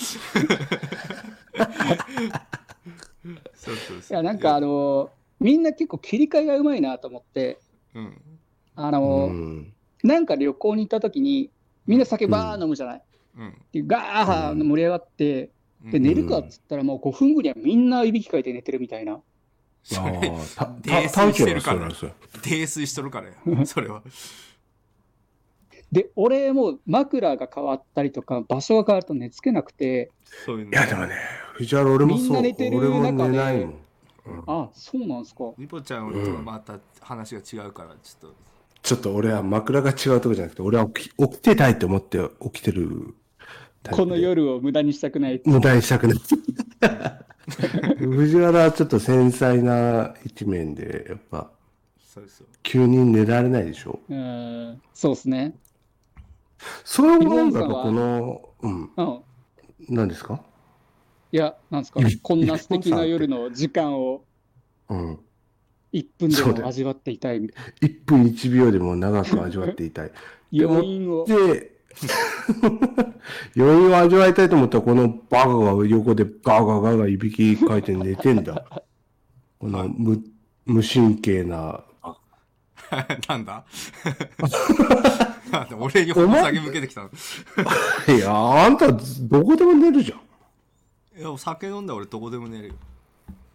そうそうそう。いや、なんかあの、みんな結構切り替えがうまいなと思って、うん。うあの、ん。なんか旅行に行った時に、みんな酒バー飲むじゃない？うん。でガー盛り上がって、で、うん。寝るかっつったらもう5分後にはみんないびきかいて寝てるみたいな。それああ、た、泥た、酔してるから。泥酔しとるからよそれは。で、俺も枕が変わったりとか、場所が変わると寝つけなくて、そういうの。いや、でもね、藤原俺もそう。みんな寝てる俺も中で寝ないもん。あ、そうなんすか。リポちゃんとはまた話が違うからちょっとちょっと俺は枕が違うとこじゃなくて、俺は起き起きてたいと思って起きてる。この夜を無駄にしたくない。無駄にしたくない。藤原はちょっと繊細な一面で、やっぱ、そうそう急に寝られないでしょ？うん、そうですね。そういうもんは？この、うん、うん。何ですか？いや、なんですか？こんな素敵な夜の時間をうん。1分でも味わっていたいみたい1分1秒でも長く味わっていたい。な。余韻を。で、余韻を味わいたいと思ったら、このバカが横でガーガーガーガーいびきかいて寝てんだ。この無無神経な。なんだ？なんだ？俺に矛先向けてきたのいや、あんたどこでも寝るじゃん。いや酒飲んだら俺どこでも寝るよ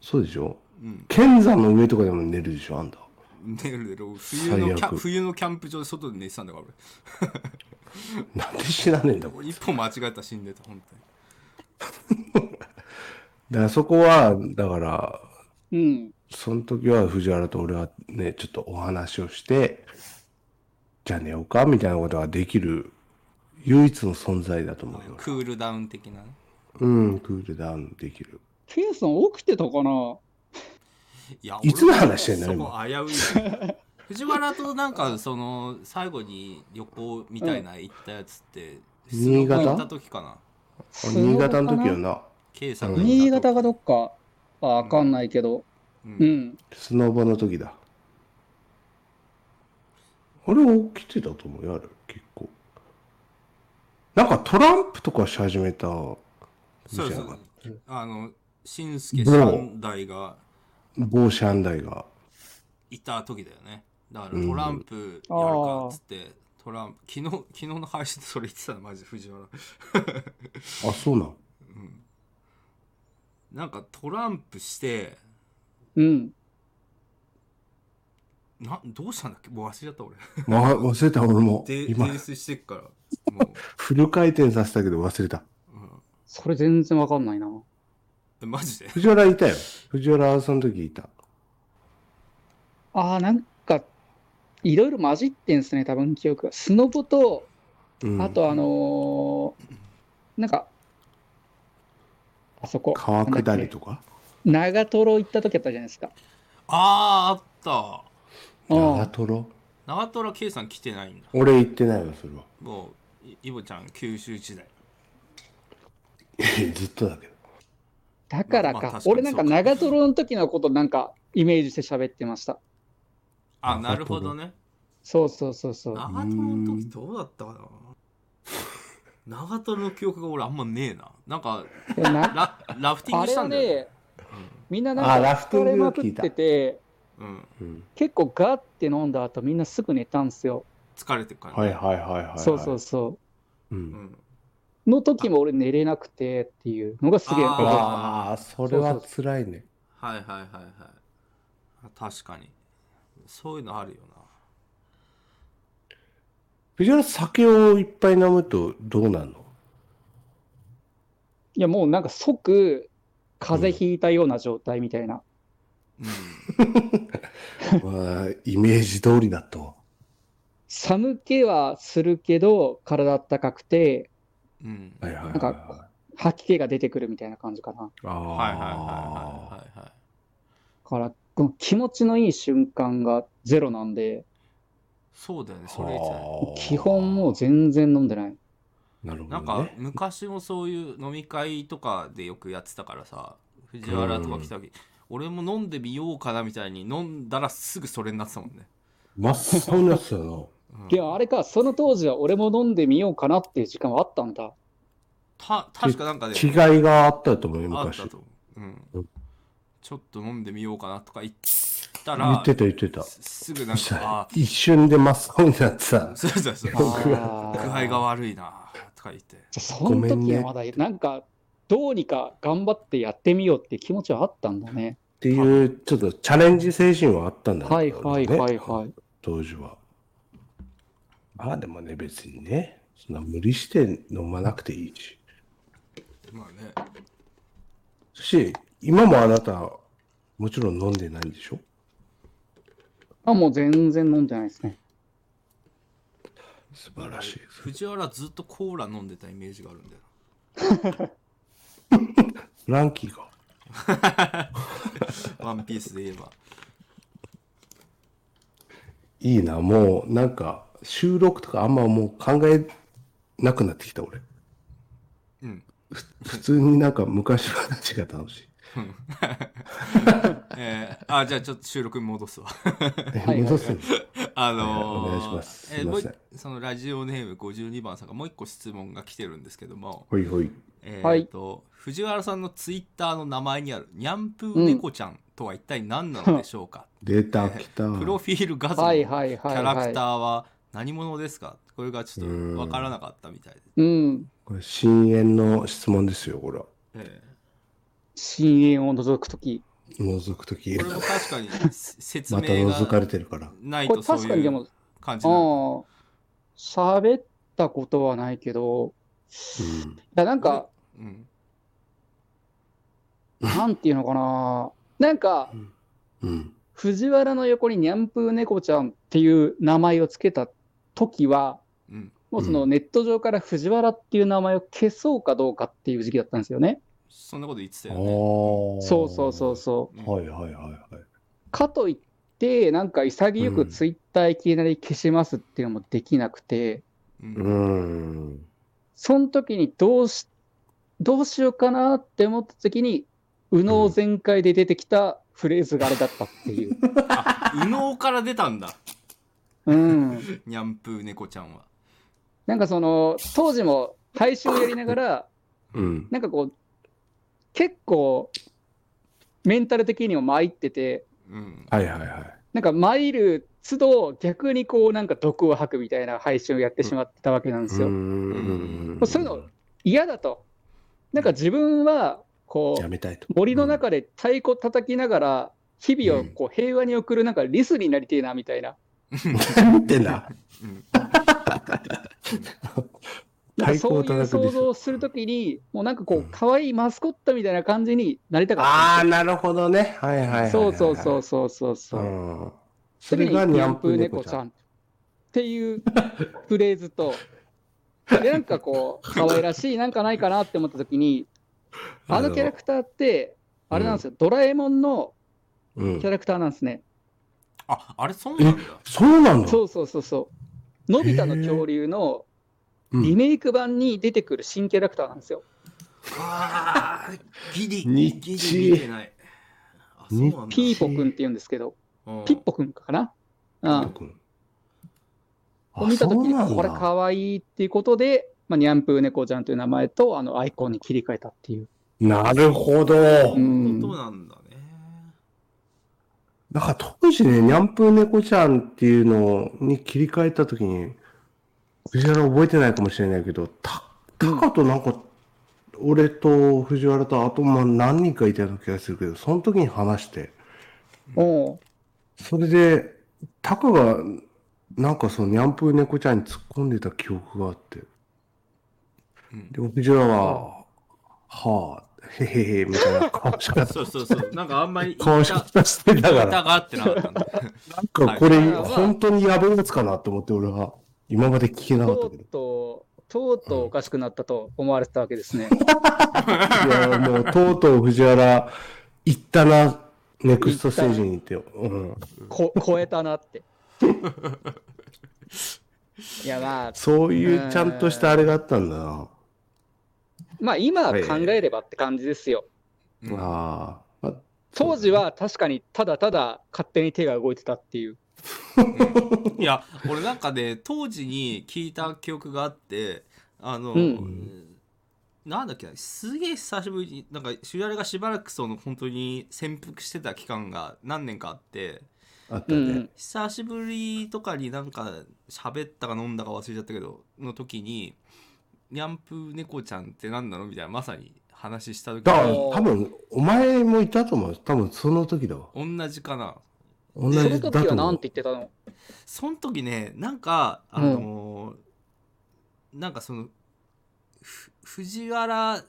そうでしょ？うん剣山の上とかでも寝るでしょ、あんた。寝る寝る冬のキャ冬のキャンプ場で外で寝てたんだから なんで死なねえんだ、これ。俺一歩間違えたら死んでた本 だからそこは、だから、うん。その時は藤原と俺はね、ちょっとお話をして、じゃあ寝ようかみたいなことができる唯一の存在だと思うよ。当にクールダウン的なねうん、クールダウンできる。ケイさん起きてたかな？いやいつの話してんの危ういよ 藤原となんかその最後に旅行みたいな行ったやつって新潟？行った時かなあ新潟の時よな。新潟がどっかはわかんないけど。うんうん。スノボの時だ。あれ起きてたと思うよ、あれ、結構。なんかトランプとかし始めた。そうそうあの新助三代が某シャンダイが。いた時だよねだからうんトランプやるかっつって、トランプ昨日昨日の配信でそれ言ってたのマジで藤原 あ、そうなん？なんかトランプしてうん。などうしたんだっけ？もう忘れちゃった俺まあ、忘れた？俺も。で今泥、酔してっからも フル回転させたけど忘れた。う、それ全然わかんないな。うん、マジで？藤原いたよ。藤原その時いた。ああ、なんか、いろいろ混じってんすね、多分記憶が。スノボと、うん、あとあのーなんか、あそこ。川下りとか？長瀞行った時あったじゃないですか。あーあったうん長瀞？長瀞圭さん来てないんだ俺行ってないわ、それは。もういイボちゃん九州時代 ずっとだけど。だからかまあ確。かに俺なんか長瀞の時のことなんかイメージして喋ってました。あなるほどねそうそうそうそう。長瀞の時どうだったかな長瀞の記憶が俺あんまねえななんかララフティンあれはグしたんだよねね、みんななんあかラフティング疲れまくってて、うん、うん。結構ガーって飲んだ後みんなすぐ寝たんすよ。疲れてるから、はいはいはいはい。そうそうそう。う。うんん、の時も俺寝れなくてっていうのがすげえ。あああ、それは辛いね。はいはいはいはい。あ確かに。そういうのあるよな。藤原酒をいっぱい飲むとどうなるの？いやもうなんか即風邪ひいたような状態みたいな。うん。まあ、イメージ通りだと。寒気はするけど体あったかくてうんはいはいはいなんか吐き気が出てくるみたいな感じかな。ああはいはいはいはいはいはいだからこの気持ちのいい瞬間がゼロなんでそうだよねそれ言ってたよ基本もう全然飲んでない。なるほど、なんね。か昔もそういう飲み会とかでよくやってたからさ藤原とか来た時、俺も飲んでみようかなみたいに飲んだらすぐそれになってたもんね、真っ青なやつだな。うんいやあれかその当時は俺も飲んでみようかなっていう時間はあったんだ。た確かなんかね違いがあったと思うよ、昔あった。と思う、うんうんちょっと飲んでみようかなとか言ったら言ってた言ってた。すすぐなんかあ一瞬で真っ青になってさ。そうそうそう あ具合が悪いなとか言ってじゃあその時はまだなんかどうにか頑張ってやってみようっていう気持ちはあったんだね。っていう、ちょっとチャレンジ精神はあったんだはいはいはいねはい。当時は。まあでもね、別にね、そんな無理して飲まなくていいし。まあねそして、今もあなた、もちろん飲んでないんでしょ？あもう全然飲んでないですね。素晴らしいです。藤原ずっとコーラ飲んでたイメージがあるんだよ ランキーが。ワンピースで言えばいいな、もうなんか収録とかあんまもう考えなくなってきた俺。うん。普通になんか昔話が楽しい。えー、あじゃあちょっと収録に戻すわ。はい戻すん あのーお願いします。えーもうすいません。一そのラジオネーム52番さんがもう一個質問が来てるんですけども。ほいほい。えはい。ーと藤原さんのツイッターの名前にあるニャンプー猫ちゃんとは一体何なのでしょうか、出た、来た。プロフィール画像。のはいキはいはい。ャラクターはは何者ですか？これがちょっと分からなかったみたいです、い。うん。これ深淵の質問ですよ、これは。え深淵を覗くとき。覗くときーこ。れも確かにせ 説また明覗かがれてるから。ないことれそういう確かにでも、感じなのああ、喋ったことはないけど、うん。いやなんか、うんなんていうのかな。なんか、うん。藤原の横にニャンプー猫ちゃんっていう名前をつけた時は、うんもうそのネット上から藤原っていう名前を消そうかどうかっていう時期だったんですよね。そんなこと言ってたよねー。そうそうそうそう。うんはいはいはいはい。かといって、なんか潔くうんツイッターいきなり消しますっていうのもできなくて、うんうん。その時にどうし、どうしようかなって思った時に、右脳全開で出てきたフレーズがあれだったっていう。あ右脳から出たんだうん。ニャンプー猫ちゃんはなんかその、当時も配信をやりながら、うん。なんかこう、結構、メンタル的にも参ってて、うんはいはいはい。なんか参る都度逆にこうなんか毒を吐くみたいな配信をやってしまってたわけなんですよ。んそういうの嫌だと。なんか自分はこうやめたいと。森の中で太鼓叩きながら日々をこう平和に送るなんかリスになりてえなみたいな。何言ってん。だそういう想像をするときに、もうなん。かこう可愛いマスコットみたいな感じになりたか、ったん。でなるほどね。はいはいはいはい。そうそうそうそうそうそう。うん。それがニャンプー猫ちゃん。っていうフレーズと、でなん。かこう、可愛らしいなん。かないかなって思ったときに、あのキャラクターって、あれなん。ですよ、ドラえもん。のキャラクターなん。ですね。ああれそうなんだそうなんだ。そうそうそうそう。のび太の恐竜のうんリメイク版に出てくる新キャラクターなんですよ。あーギリギチリ見てないピーポくんって言うんですけど、うんピッポくんかな？うん。見たときに、これかわいいっていうことで、まあ、ニャンプー猫ちゃんという名前と、あの、アイコンに切り替えたっていう。なるほど。うんそうなんだねだから当時ね、ニャンプー猫ちゃんっていうのに切り替えたときに、藤原覚えてないかもしれないけど、た、タカとなんか、俺と藤原とあとまあ何人かいたような気がするけど、その時に話して、おう。それで、タカが、なんかそのニャンプー猫ちゃんに突っ込んでた記憶があって、うん。でも藤原は、はあ、へへへ、みたいな顔しか、そうそうそうなんかあんまり顔しかしてたから。歌があってなかったんだなんかこれ、はい本当にやべえやつかなと思って、俺は、今まで聞けなかったとけどう。とう、とうとうおかしくなったと思われてたわけですね。いや、もう、とうとう藤原、行ったな、ネクストステージに行ってよ。うん。こ超えたなって。いや、まあ、そういうちゃんとしたあれがあったんだな。まあ、今考えればって感じですよ。うんああ。ま当時は確かにただただ勝手に手が動いてたっていう。いや俺なんかね当時に聞いた記憶があってあの、うんなんだっけなすげえ久しぶりになんかシュヤレがしばらくその本当に潜伏してた期間が何年かあってあったねうん。。久しぶりとかになんか喋ったか飲んだか忘れちゃったけどの時に「ニャンプー猫ちゃんって何なの?」みたいなまさに話した時だからに、多分、お前もいたと思う。多分、その時だわ。同じかな同そのじだと思う時は何て。言ってたの？その時ねなんかあのーなんかそのふ藤原っ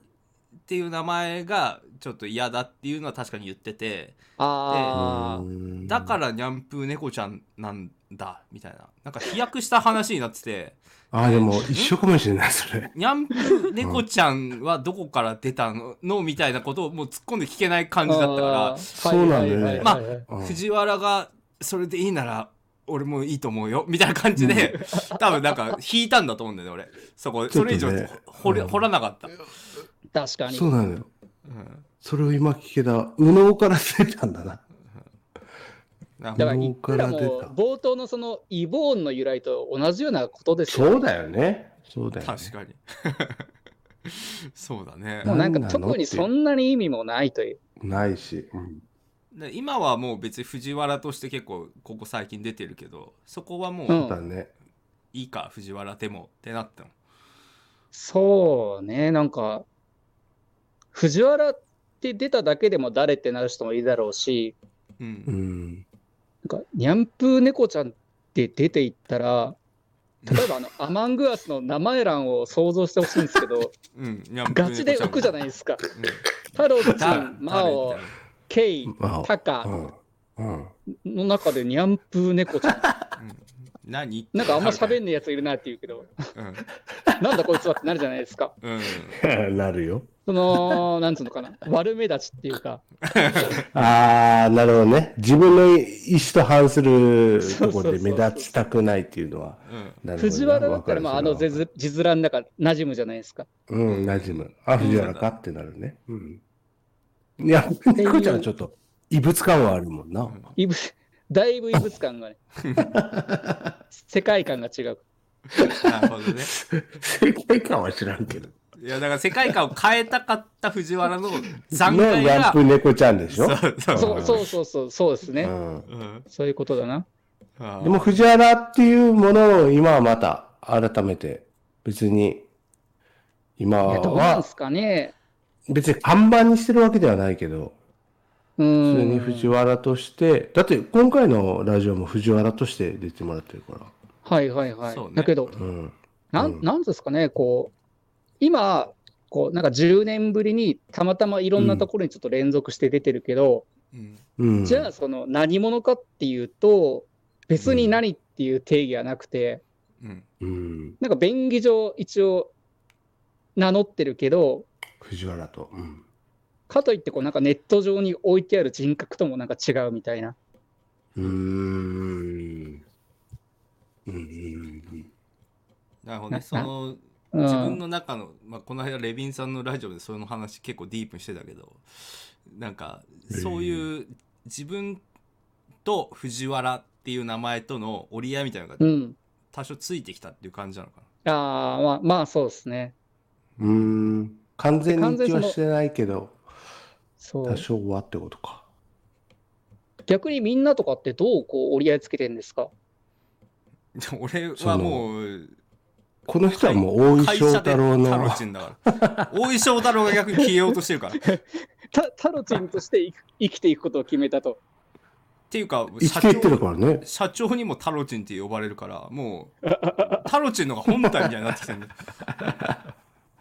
ていう名前がちょっと嫌だっていうのは確かに言っててあだからニャンプー猫ちゃんなんだみたいななんか飛躍した話になっててああ、でも、一緒かもしれない、それ。ニャンプー猫ちゃんはどこから出たののみたいなことをもう突っ込んで聞けない感じだったから。そうなんだよね。まあ藤原がそれでいいなら俺もいいと思うよみたいな感じで、多分なんか引いたんだと思うんだよね俺。そこそれ以上ちょっとね掘掘らなかった、確かに。そうなのよ。うん。それを今聞けた。右脳から出たんだな。なんかだから言ったらもう冒頭のそのイボーンの由来と同じようなことですよ、そうだよね。そうだよ、ね。確かに そうだねもうなんか特にそんなに意味もないという。ないし。うんで今はもう別に藤原として結構ここ最近出てるけどそこはもうんうだね。いいか藤原でもってなったの？そうね、なんか、藤原って出ただけでも誰ってなる人もいるだろうし、ううんん。なんか、ニャンプー猫ちゃんって出ていったら、例えばあの、アマングアスの名前欄を想像してほしいんですけど、うんガチで浮くじゃないいですか。タロッチだン、マオ、ケイ、まあタカうん。うん。の中でニャンプー猫ちゃん。何？なんかあんま喋んねえやついるなって言うけど、うんなんだこいつはってなるじゃないですか。うん なるよ。その、なんつうのかな、悪目立ちっていうか、ああ、なるほどね。自分の意思と反するところで目立ちたくないっていうのは。藤原だったら、まあ、あの字字面の中、馴染むじゃないですか。うん、馴染む。あ、藤原かってなるね。うん。いや、猫ちゃんはちょっと異物感はあるもんな。異物、だいぶ異物感がね、世界観が違う。なるほどね世界観は知らんけど。いやだから世界観を変えたかった藤原の残の骸がヤンプ猫ちゃんでしょ？そうそうそうそうそうそう、そうですね。うん。うんそういうことだな。あーでも藤原っていうものを今はまた改めて別に今いや、どうなんはすかね。別に看板にしてるわけではないけど、う普通ん。に藤原として、だって今回のラジオも藤原として出てもらってるから。はいはいはい。そうねだけど、うん。なん、うんなんですかね、こう、今、こう、なんか10年ぶりにたまたまいろんなところにちょっと連続して出てるけど、うんうん。じゃあその何者かっていうと、別に何っていう定義はなくて、うんうん。なんか便宜上一応名乗ってるけど、藤原と。うん。かといってこうなんかネット上に置いてある人格ともなんか違うみたいな。うーん。うんうんなるほどねなそのうん自分の中の、まあ、この間レビンさんのラジオでその話結構ディープにしてたけどなんかそういう自分と藤原っていう名前との折り合いみたいなのがうん。多少ついてきたっていう感じなのかああ、まあまあそうですね。うん。うーん。完全に一致はしてないけど、多。少はってことか。な逆にみんなとかってどうこう折り合いつけてるんですか？俺はもうこの人はもう大井会翔社でタ太郎のロチンだから 大井翔太郎が逆に消えようとしてるからっタタロチンとして生きていくことを決めたと。ていうか生きていってるからね。社長にもタロチンって呼ばれるからもうタロチンのが本体みたいになってきてるんだよ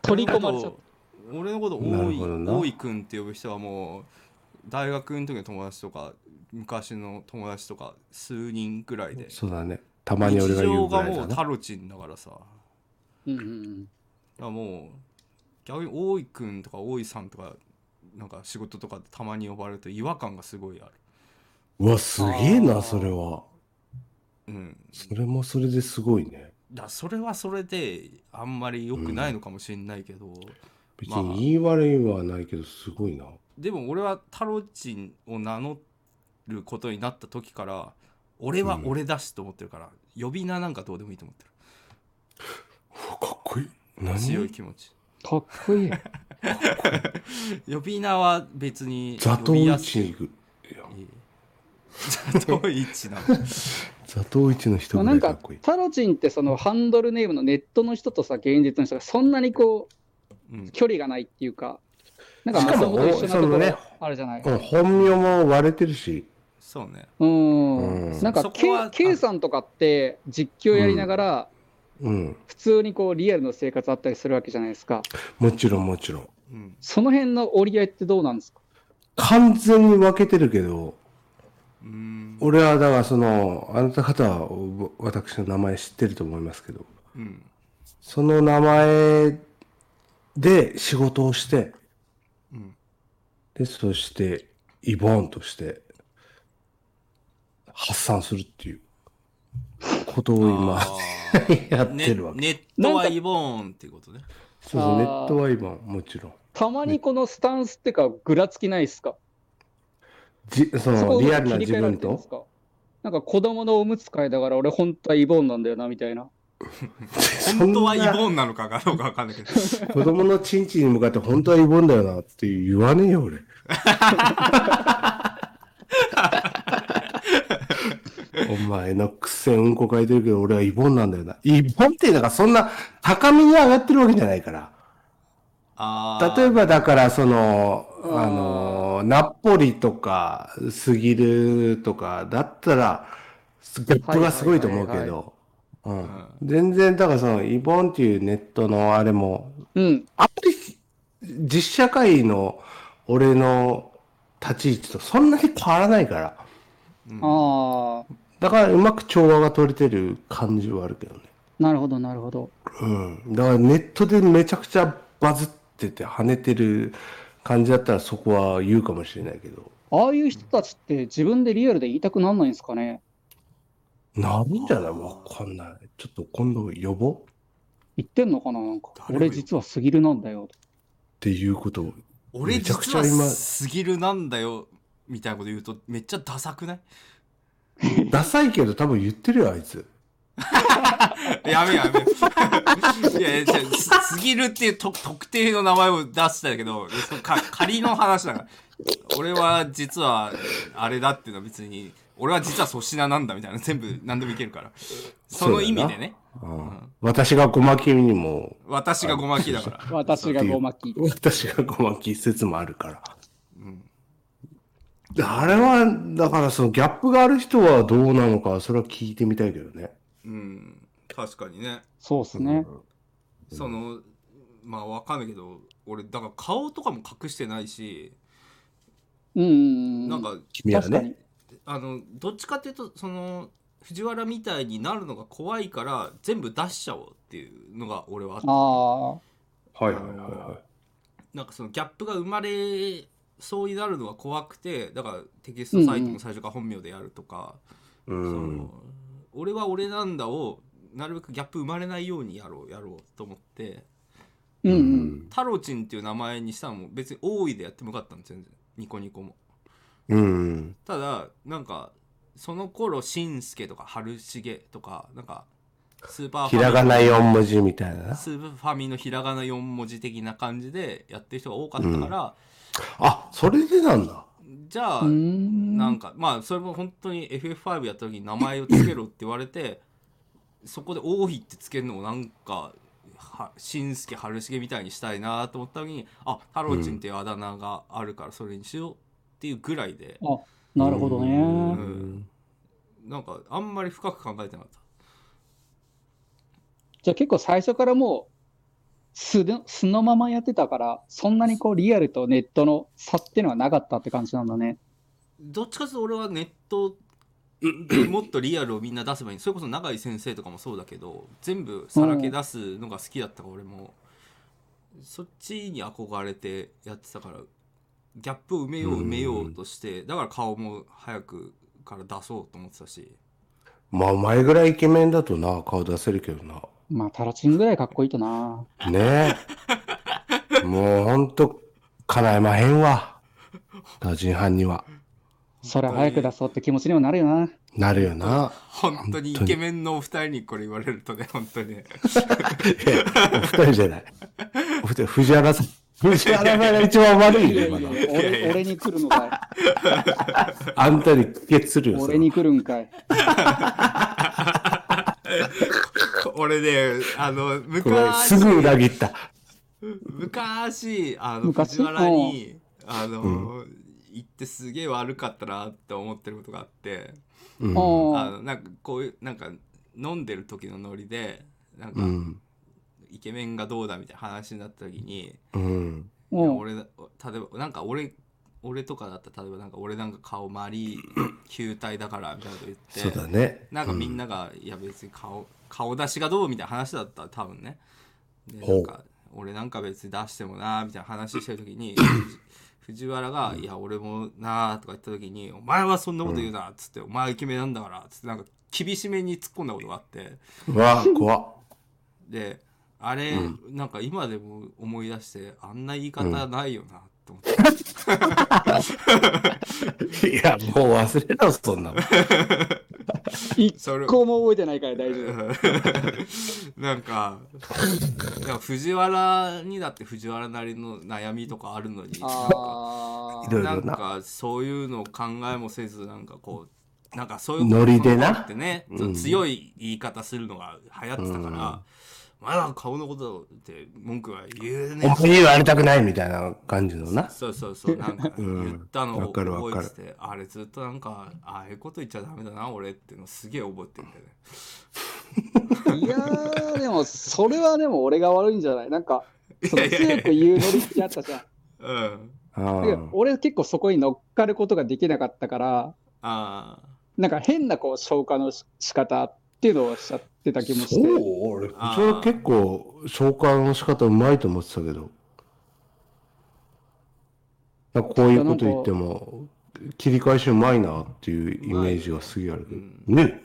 取り込まれちゃった。俺のことな大井大井君って呼ぶ人はもう大学の時の友達とか昔の友達とか数人くらいでそうだね。たまに俺が言うぐらいだな。もうタロチンだからさうんうんもう逆に大井君とか大井さんとかなんか仕事とかでたまに呼ばれると違和感がすごいあるうわ、すげえな、それは。うんそれもそれですごいね。だそれはそれであんまり良くないのかもしれないけど、別まあに言い悪いはないけど、すごいな。でも俺はタロチンを名乗ることになった時から俺は俺だしと思ってるから、呼び名なんかどうでもいいと思ってうわ かっこいい。強い気持ち かっこいい。呼び名は別にザトウイチグ。ザトウイチなのザトウイチの人ぐなんからいかっこいい。タロチンってそのハンドルネームのネットの人とさ現実の人がそんなにこうんう距離がないっていうかなんかしかもそのねあるじゃない。うん、本名も割れてるし。そうねうんうんなんか K, K さんとかって実況やりながらうん。普通にこうリアルの生活あったりするわけじゃないですか。もちろんもちろん。うんその辺の折り合いってどうなんですか？完全に分けてるけど、うん俺はだからその、あなた方はわ私の名前知ってると思いますけど、うんその名前で仕事をして、うん。で、そして、イボーンとして、発散するっていう。ことを今、あ やっーてるわけ。ネネットはイボーンっていうことね。そうそう、ネットはイボーン、もちろん。たまにこのスタンスってかぐらつきないですか？じその、をリアルな自分と、なんか子供のおむつ替えだから俺本当はイボンなんだよなみたいな。本当はイボーンなのかどうかわかんないけど子供のチンチンに向かって本当はイボンだよなって言わねえよ、俺。お前のくせうんこ書いてるけど俺はイボンなんだよな。イボンってだからそんな高みに上がってるわけじゃないから。例えばだからその、あの、ナポリとか、スギルとかだったら、ギャップがすごいと思うけはいど、うん。全然、だからその、イボンっていうネットのあれも、うん。あんまり実社会の俺の立ち位置とそんなに変わらないから。ああ、だからうまく調和が取れてる感じはあるけどね。なるほどなるほど。うん。だからネットでめちゃくちゃバズってて跳ねてる感じだったらそこは言うかもしれないけど。ああいう人たちって自分でリアルで言いたくなんないんですかね？なんじゃないわかんない。ちょっと今度呼ぼうっ言ってんのかななんか。俺実はスギルなんだよ。ていうことを。俺めちゃくち実はゃ今スギルなんだよみたいなこと言うとめっちゃダサくない？ダサいけど多分言ってるよ、あいつ。やめよやめよ いやいやじゃあすスギルっていうと特定の名前を出したんだけどそのか仮の話だから俺は実はあれだっていうのは別に俺は実は粗品なんだみたいな全部何でもいけるから その意味でねうん私がごまきにも、私がごまきだから私がごまき。私がごまき説もあるから。あれは、だからそのギャップがある人はどうなのか、それは聞いてみたいけどね。うん確かにねそうですね。そのまあわかんないけど俺だから顔とかも隠してないし、うん。なんか君は確かにね。。あのどっちかっていうとその藤原みたいになるのが怖いから全部出しちゃおうっていうのが俺はあったあはいはいはいはなんかそのギャップが生まれそうになるのが怖くてだからテキストサイトも最初から本名でやるとか、い。うそん。の俺は俺なんだをなるべくギャップ生まれないようにやろうやろうと思ってあ。うんうん。タロチンっていう名前にしたのも別に大いでやってもよかったんです全然ニコニコもうん。ただなんかその頃しんすけとか春重とかなんかスーパーファミひらがな4文字みたいな？スーパーファミのひらがな4文字的な感じでやってる人が多かったから、あ、それでなんだ。じゃあ、なんかまあそれも本当に FF5 やった時に名前をつけろって言われてそこで王妃ってつけるのもなんかはしんすけ春重みたいにしたいなと思った時にあタロチンっていうあだ名があるからそれにしようっていうぐらいで、あ、なるほどうね。ん。なんかあんまり深く考えてなかった。じゃあ結構最初からもう素で素のままやってたから、そんなにこうリアルとネットの差っていうのはなかったって感じなんだね。どっちかというと俺はネットでもっとリアルをみんな出せばいい。それこそ永井先生とかもそうだけど全部さらけ出すのが好きだったから俺も。そっちに憧れてやってたからギャップを埋めよう埋めようとしてだから顔も早くから出そうと思ってたしまあ、お前ぐらいイケメンだとな、顔出せるけどな。まあ、タラチンぐらいかっこいいとな。ねえ。もうほんと、叶えまへんわ。打人犯には。それ早く出そうって気持ちにもなるよな。なるよな。本当にイケメンのお二人にこれ言われるとね本当に ねお二人じゃない。お二人、藤原さん。藤原さんが一番悪いよ、今の。俺俺に来るのかい。あんたに帰結するよ、それ俺に来るんかい。俺ねあのこれ昔すぐ裏切った。昔あの昔？藤原にあの、行ってすげえ悪かったなって思ってることがあってうん。ああのなんかこういうなんか飲んでる時のノリでなんか、うん。イケメンがどうだみたいな話になった時に、うん。俺だ例えばなんか俺俺とかだったら例えばなんか俺なんか顔周り球体だからみたいなこと言ってそうだね。なんかみんなが、いや別に顔顔出しがどうみたいな話だったら多分ねでなんか俺なんか別に出してもなみたいな話してる時に 藤原が「いや俺もな」とか言った時に「お前はそんなこと言うな」っつって「お前はイケメンなんだから」っつってなんか厳しめに突っ込んだことがあってうわ、怖っ。であれ、うん。なんか今でも思い出してあんな言い方ないよなって思って、いや、もう忘れろ、そんなの。一それ個も覚えてないから大丈夫。なんかいや藤原にだって藤原なりの悩みとかあるのにな。んな。かそういうのを考えもせずなんかこうなんかそういうノリでな。ってね、うん。強い言い方するのが流行ってたから、まだ顔のことって文句は言うねお前に言われたくないみたいな感じのな。そうそうそう。なんかうん言ったのをわかるわかる。覚えてて、あれずっとなんかああいうこと言っちゃダメだな俺っていうのすげえ覚えてるんだよね。いやー、でも、それはでも俺が悪いんじゃない？なんか、その強く言うノリってあったじゃん。うん。俺結構そこに乗っかることができなかったから、あなんか変なこう消化のし仕方っていうのをしちゃってた気もして。そう？俺、それは結構消化の仕方うまいと思ってたけど。なんかこういうこと言っても、切り返しうまいなっていうイメージがすげえあるけど。ね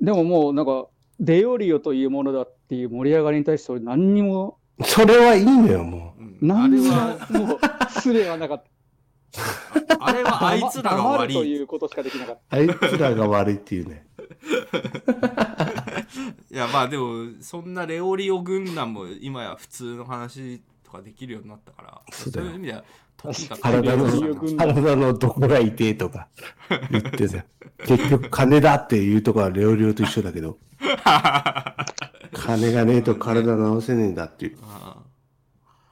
でももうなんか、デヨリオというものだっていう盛り上がりに対して俺何にも、それはいいのよ、もうん何にもあれはもう失礼はなかった。あれはあいつらが黙悪いるということしかできなかっう。あいつらが悪いっていうね。いやまあでもそんなレオリオ軍団も今や普通の話とかできるようになったからそうだよいう意味では時が体の体のどこが痛いとか言ってさ。結局金だっていうとこはレオリオと一緒だけど。金がねえと体直せねえんだっていう。あ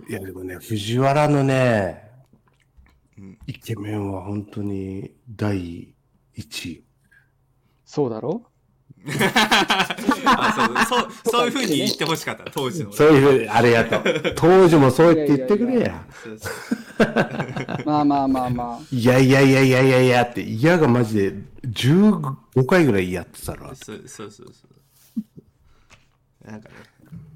いやでもね、藤原のね、イケメンは本当に第一位。そうだろ？あそうそうそういうふうに言ってほしかった当時のそういうふうに、ありがとう。当時もそう言って言ってくれや。まあまあまあまあ。いやいやいやいやいやいやって、嫌がマジで15回ぐらいやってたろ。そうそうそうそうなんかね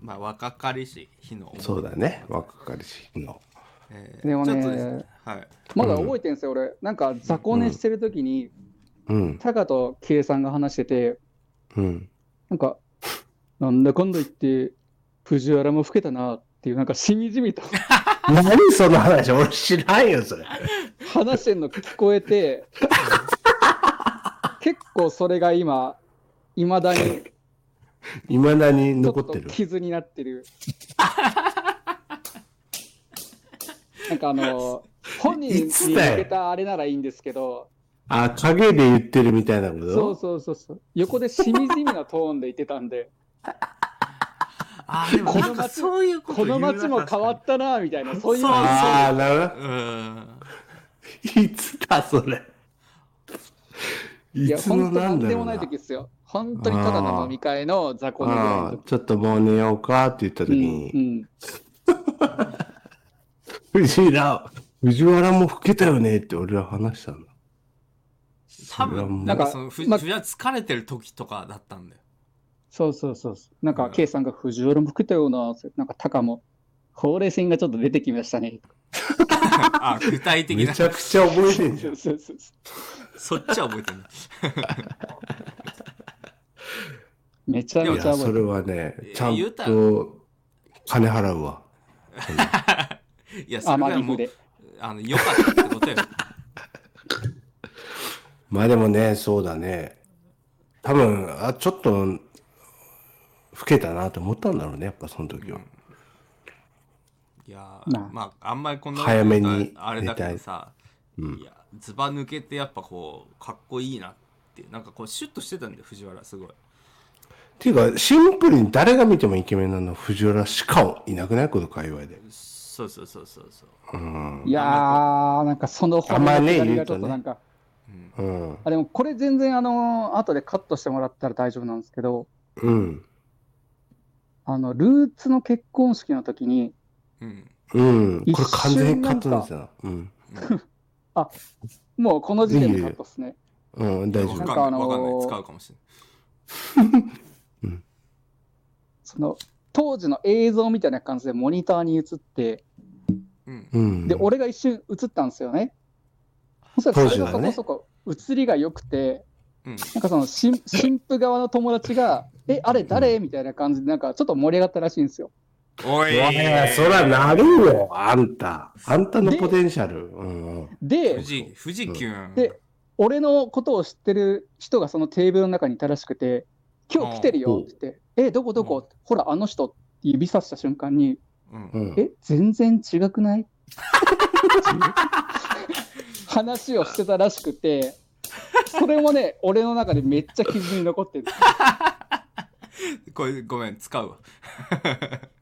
まあ若かりし日のそうだね。若かりしの。えーでもねはいまだ覚えてるんですよ、俺。なんか雑魚寝してる時に、うん。タカとケイさんが話してて、うん。なんか、なんだかんだ言って、藤原も老けたなっていう、なんかしみじみと 何その話？俺知らんよ、それ。話してんの聞こえて、結構それが今、いまだにいまだに残ってる。傷になってる。なんかあの、本人に向けたあれならいいんですけど、あ、影で言ってるみたいなこと？そうそうそうそう。横でしみじみなトーンで言ってたんで、あーでもこんか街そういうことこの街も変わったなみたいな、そういうそうああ、なるほたうんど。いつだ、それ？いや、いつの本当なだろうななんんでもない時ですよ。本当にただの飲み会の雑魚の時。ああちょっともう寝ようかって言った時うんに、うん、藤原、藤原も老けたよねって俺は話したんだ。多分なんんかその藤原疲れてる時とかだったんだよそうそうそうそう。なんか、ケイさんが藤原も食ったような、なんか、タカも、ほうれい線がちょっと出てきましたね。あ具体的めなちゃくちゃ覚えてんじゃ。そうんそうそうそそっちは覚えてるう。めちゃめちゃ覚えてる。それはね、ちゃんと金払うわ。いやそあ、れはもうまあ、の良かったってことよまあでもね、そうだね。多分、あ、ちょっと、老けたなと思ったんだろうね、やっぱその時は。いやまあーまああんまりこんな早めにあれだけどさ、うんいやズバ抜けてやっぱこうかっこいいなってなんかこうシュッとしてたんだよ藤原すごいっていうか、シンプルに誰が見てもイケメンなのは藤原しかいなくない？こと界隈で。そうそうそうそうそううん。いやー、なんかそのあんまね言うとねがちょっとなんか、うん。あ、でもこれ全然あの、後でカットしてもらったら大丈夫なんですけど、うん。あの、ルーツの結婚式の時に、うんうん。一これ完全にカットなんですよ。うん。もうこの時点でカットですね。うん、大丈夫。なんかあのーわかんない使うかもし その、当時の映像みたいな感じでモニターに映って、うんうん。で、俺が一瞬映ったんですよね。そしたらそれがそ当時はねこそこ映りが良くて、うん。なんかその新新婦側の友達が、え、あれ誰みたいな感じで、なんかちょっと盛り上がったらしいんですよ。おいそらなるよ、あんた。あんたのポテンシャル。で、藤藤キュン。で、俺のことを知ってる人がそのテーブルの中にいたらしくて、今日来てるよって言って、え、どこどこ、ほら、あの人って指さした瞬間に、うん。うん。え、全然違くない？話をしてたらしくて、それもね、俺の中でめっちゃ傷に残ってる。これごめん使うわ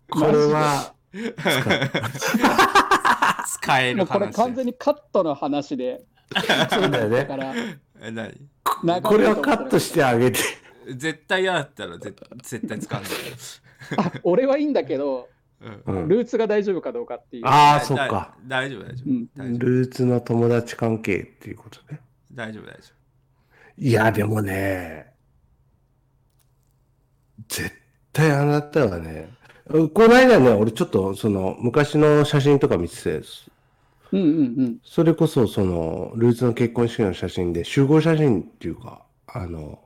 これは、使えるもうこれ話完全にカットの話で、そうだよね。だから、え何？長これをカットしてあげて。絶対嫌だったら絶絶対使うんだよあ俺はいいんだけど。ルーツが大丈夫かどうかっていう。ああ、そっか。だ大丈夫大丈夫、ルーツの友達関係っていうことね。大丈夫大丈いや、でもね、絶対あなたはね、この間ね、俺ちょっとその昔の写真とか見てて、うんうんうん。それこそそのルーツの結婚式の写真で集合写真っていうか、あの、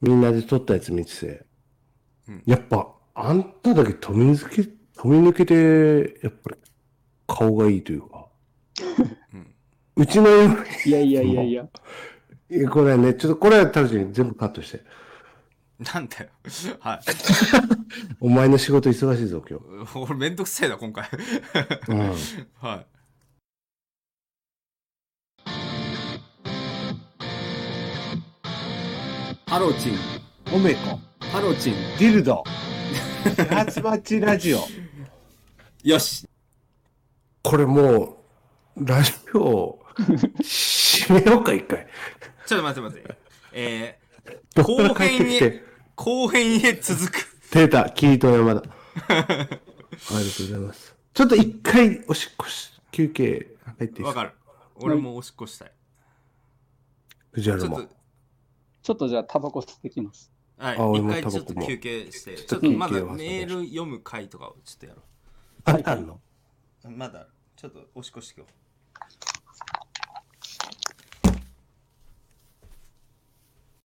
みんなで撮ったやつ見てて、うんやっぱあんただけ飛び抜け、飛び抜けて、やっぱり顔がいいというか、うんうちのよいやいやいやいや。いやこれね、ちょっとこれは楽しみ全部カットして。夫なんだよはいお前の仕事忙しいぞ、今日。俺めんどくせえな今回うん。はいハローチン。おめこ、ハローチン。ディルド、ハツバチラジオ。よしこれもう、ラジオ、締めようか、一回。ちょっと待って待って。えどっから帰ってきて。後編へ続く。出た、キリト山田。ありがとうございます。ちょっと一回、おしっこし、休憩入っていいわかる。俺もおしっこしたい。藤原もちょっとじゃあ、タバコ吸ってきます。はい、あ俺も一回ちょっと休憩して、ちょっとまだメール読む回とかをちょっとやろあ、あんの？う。まだ、ちょっとおしっこしてきよう。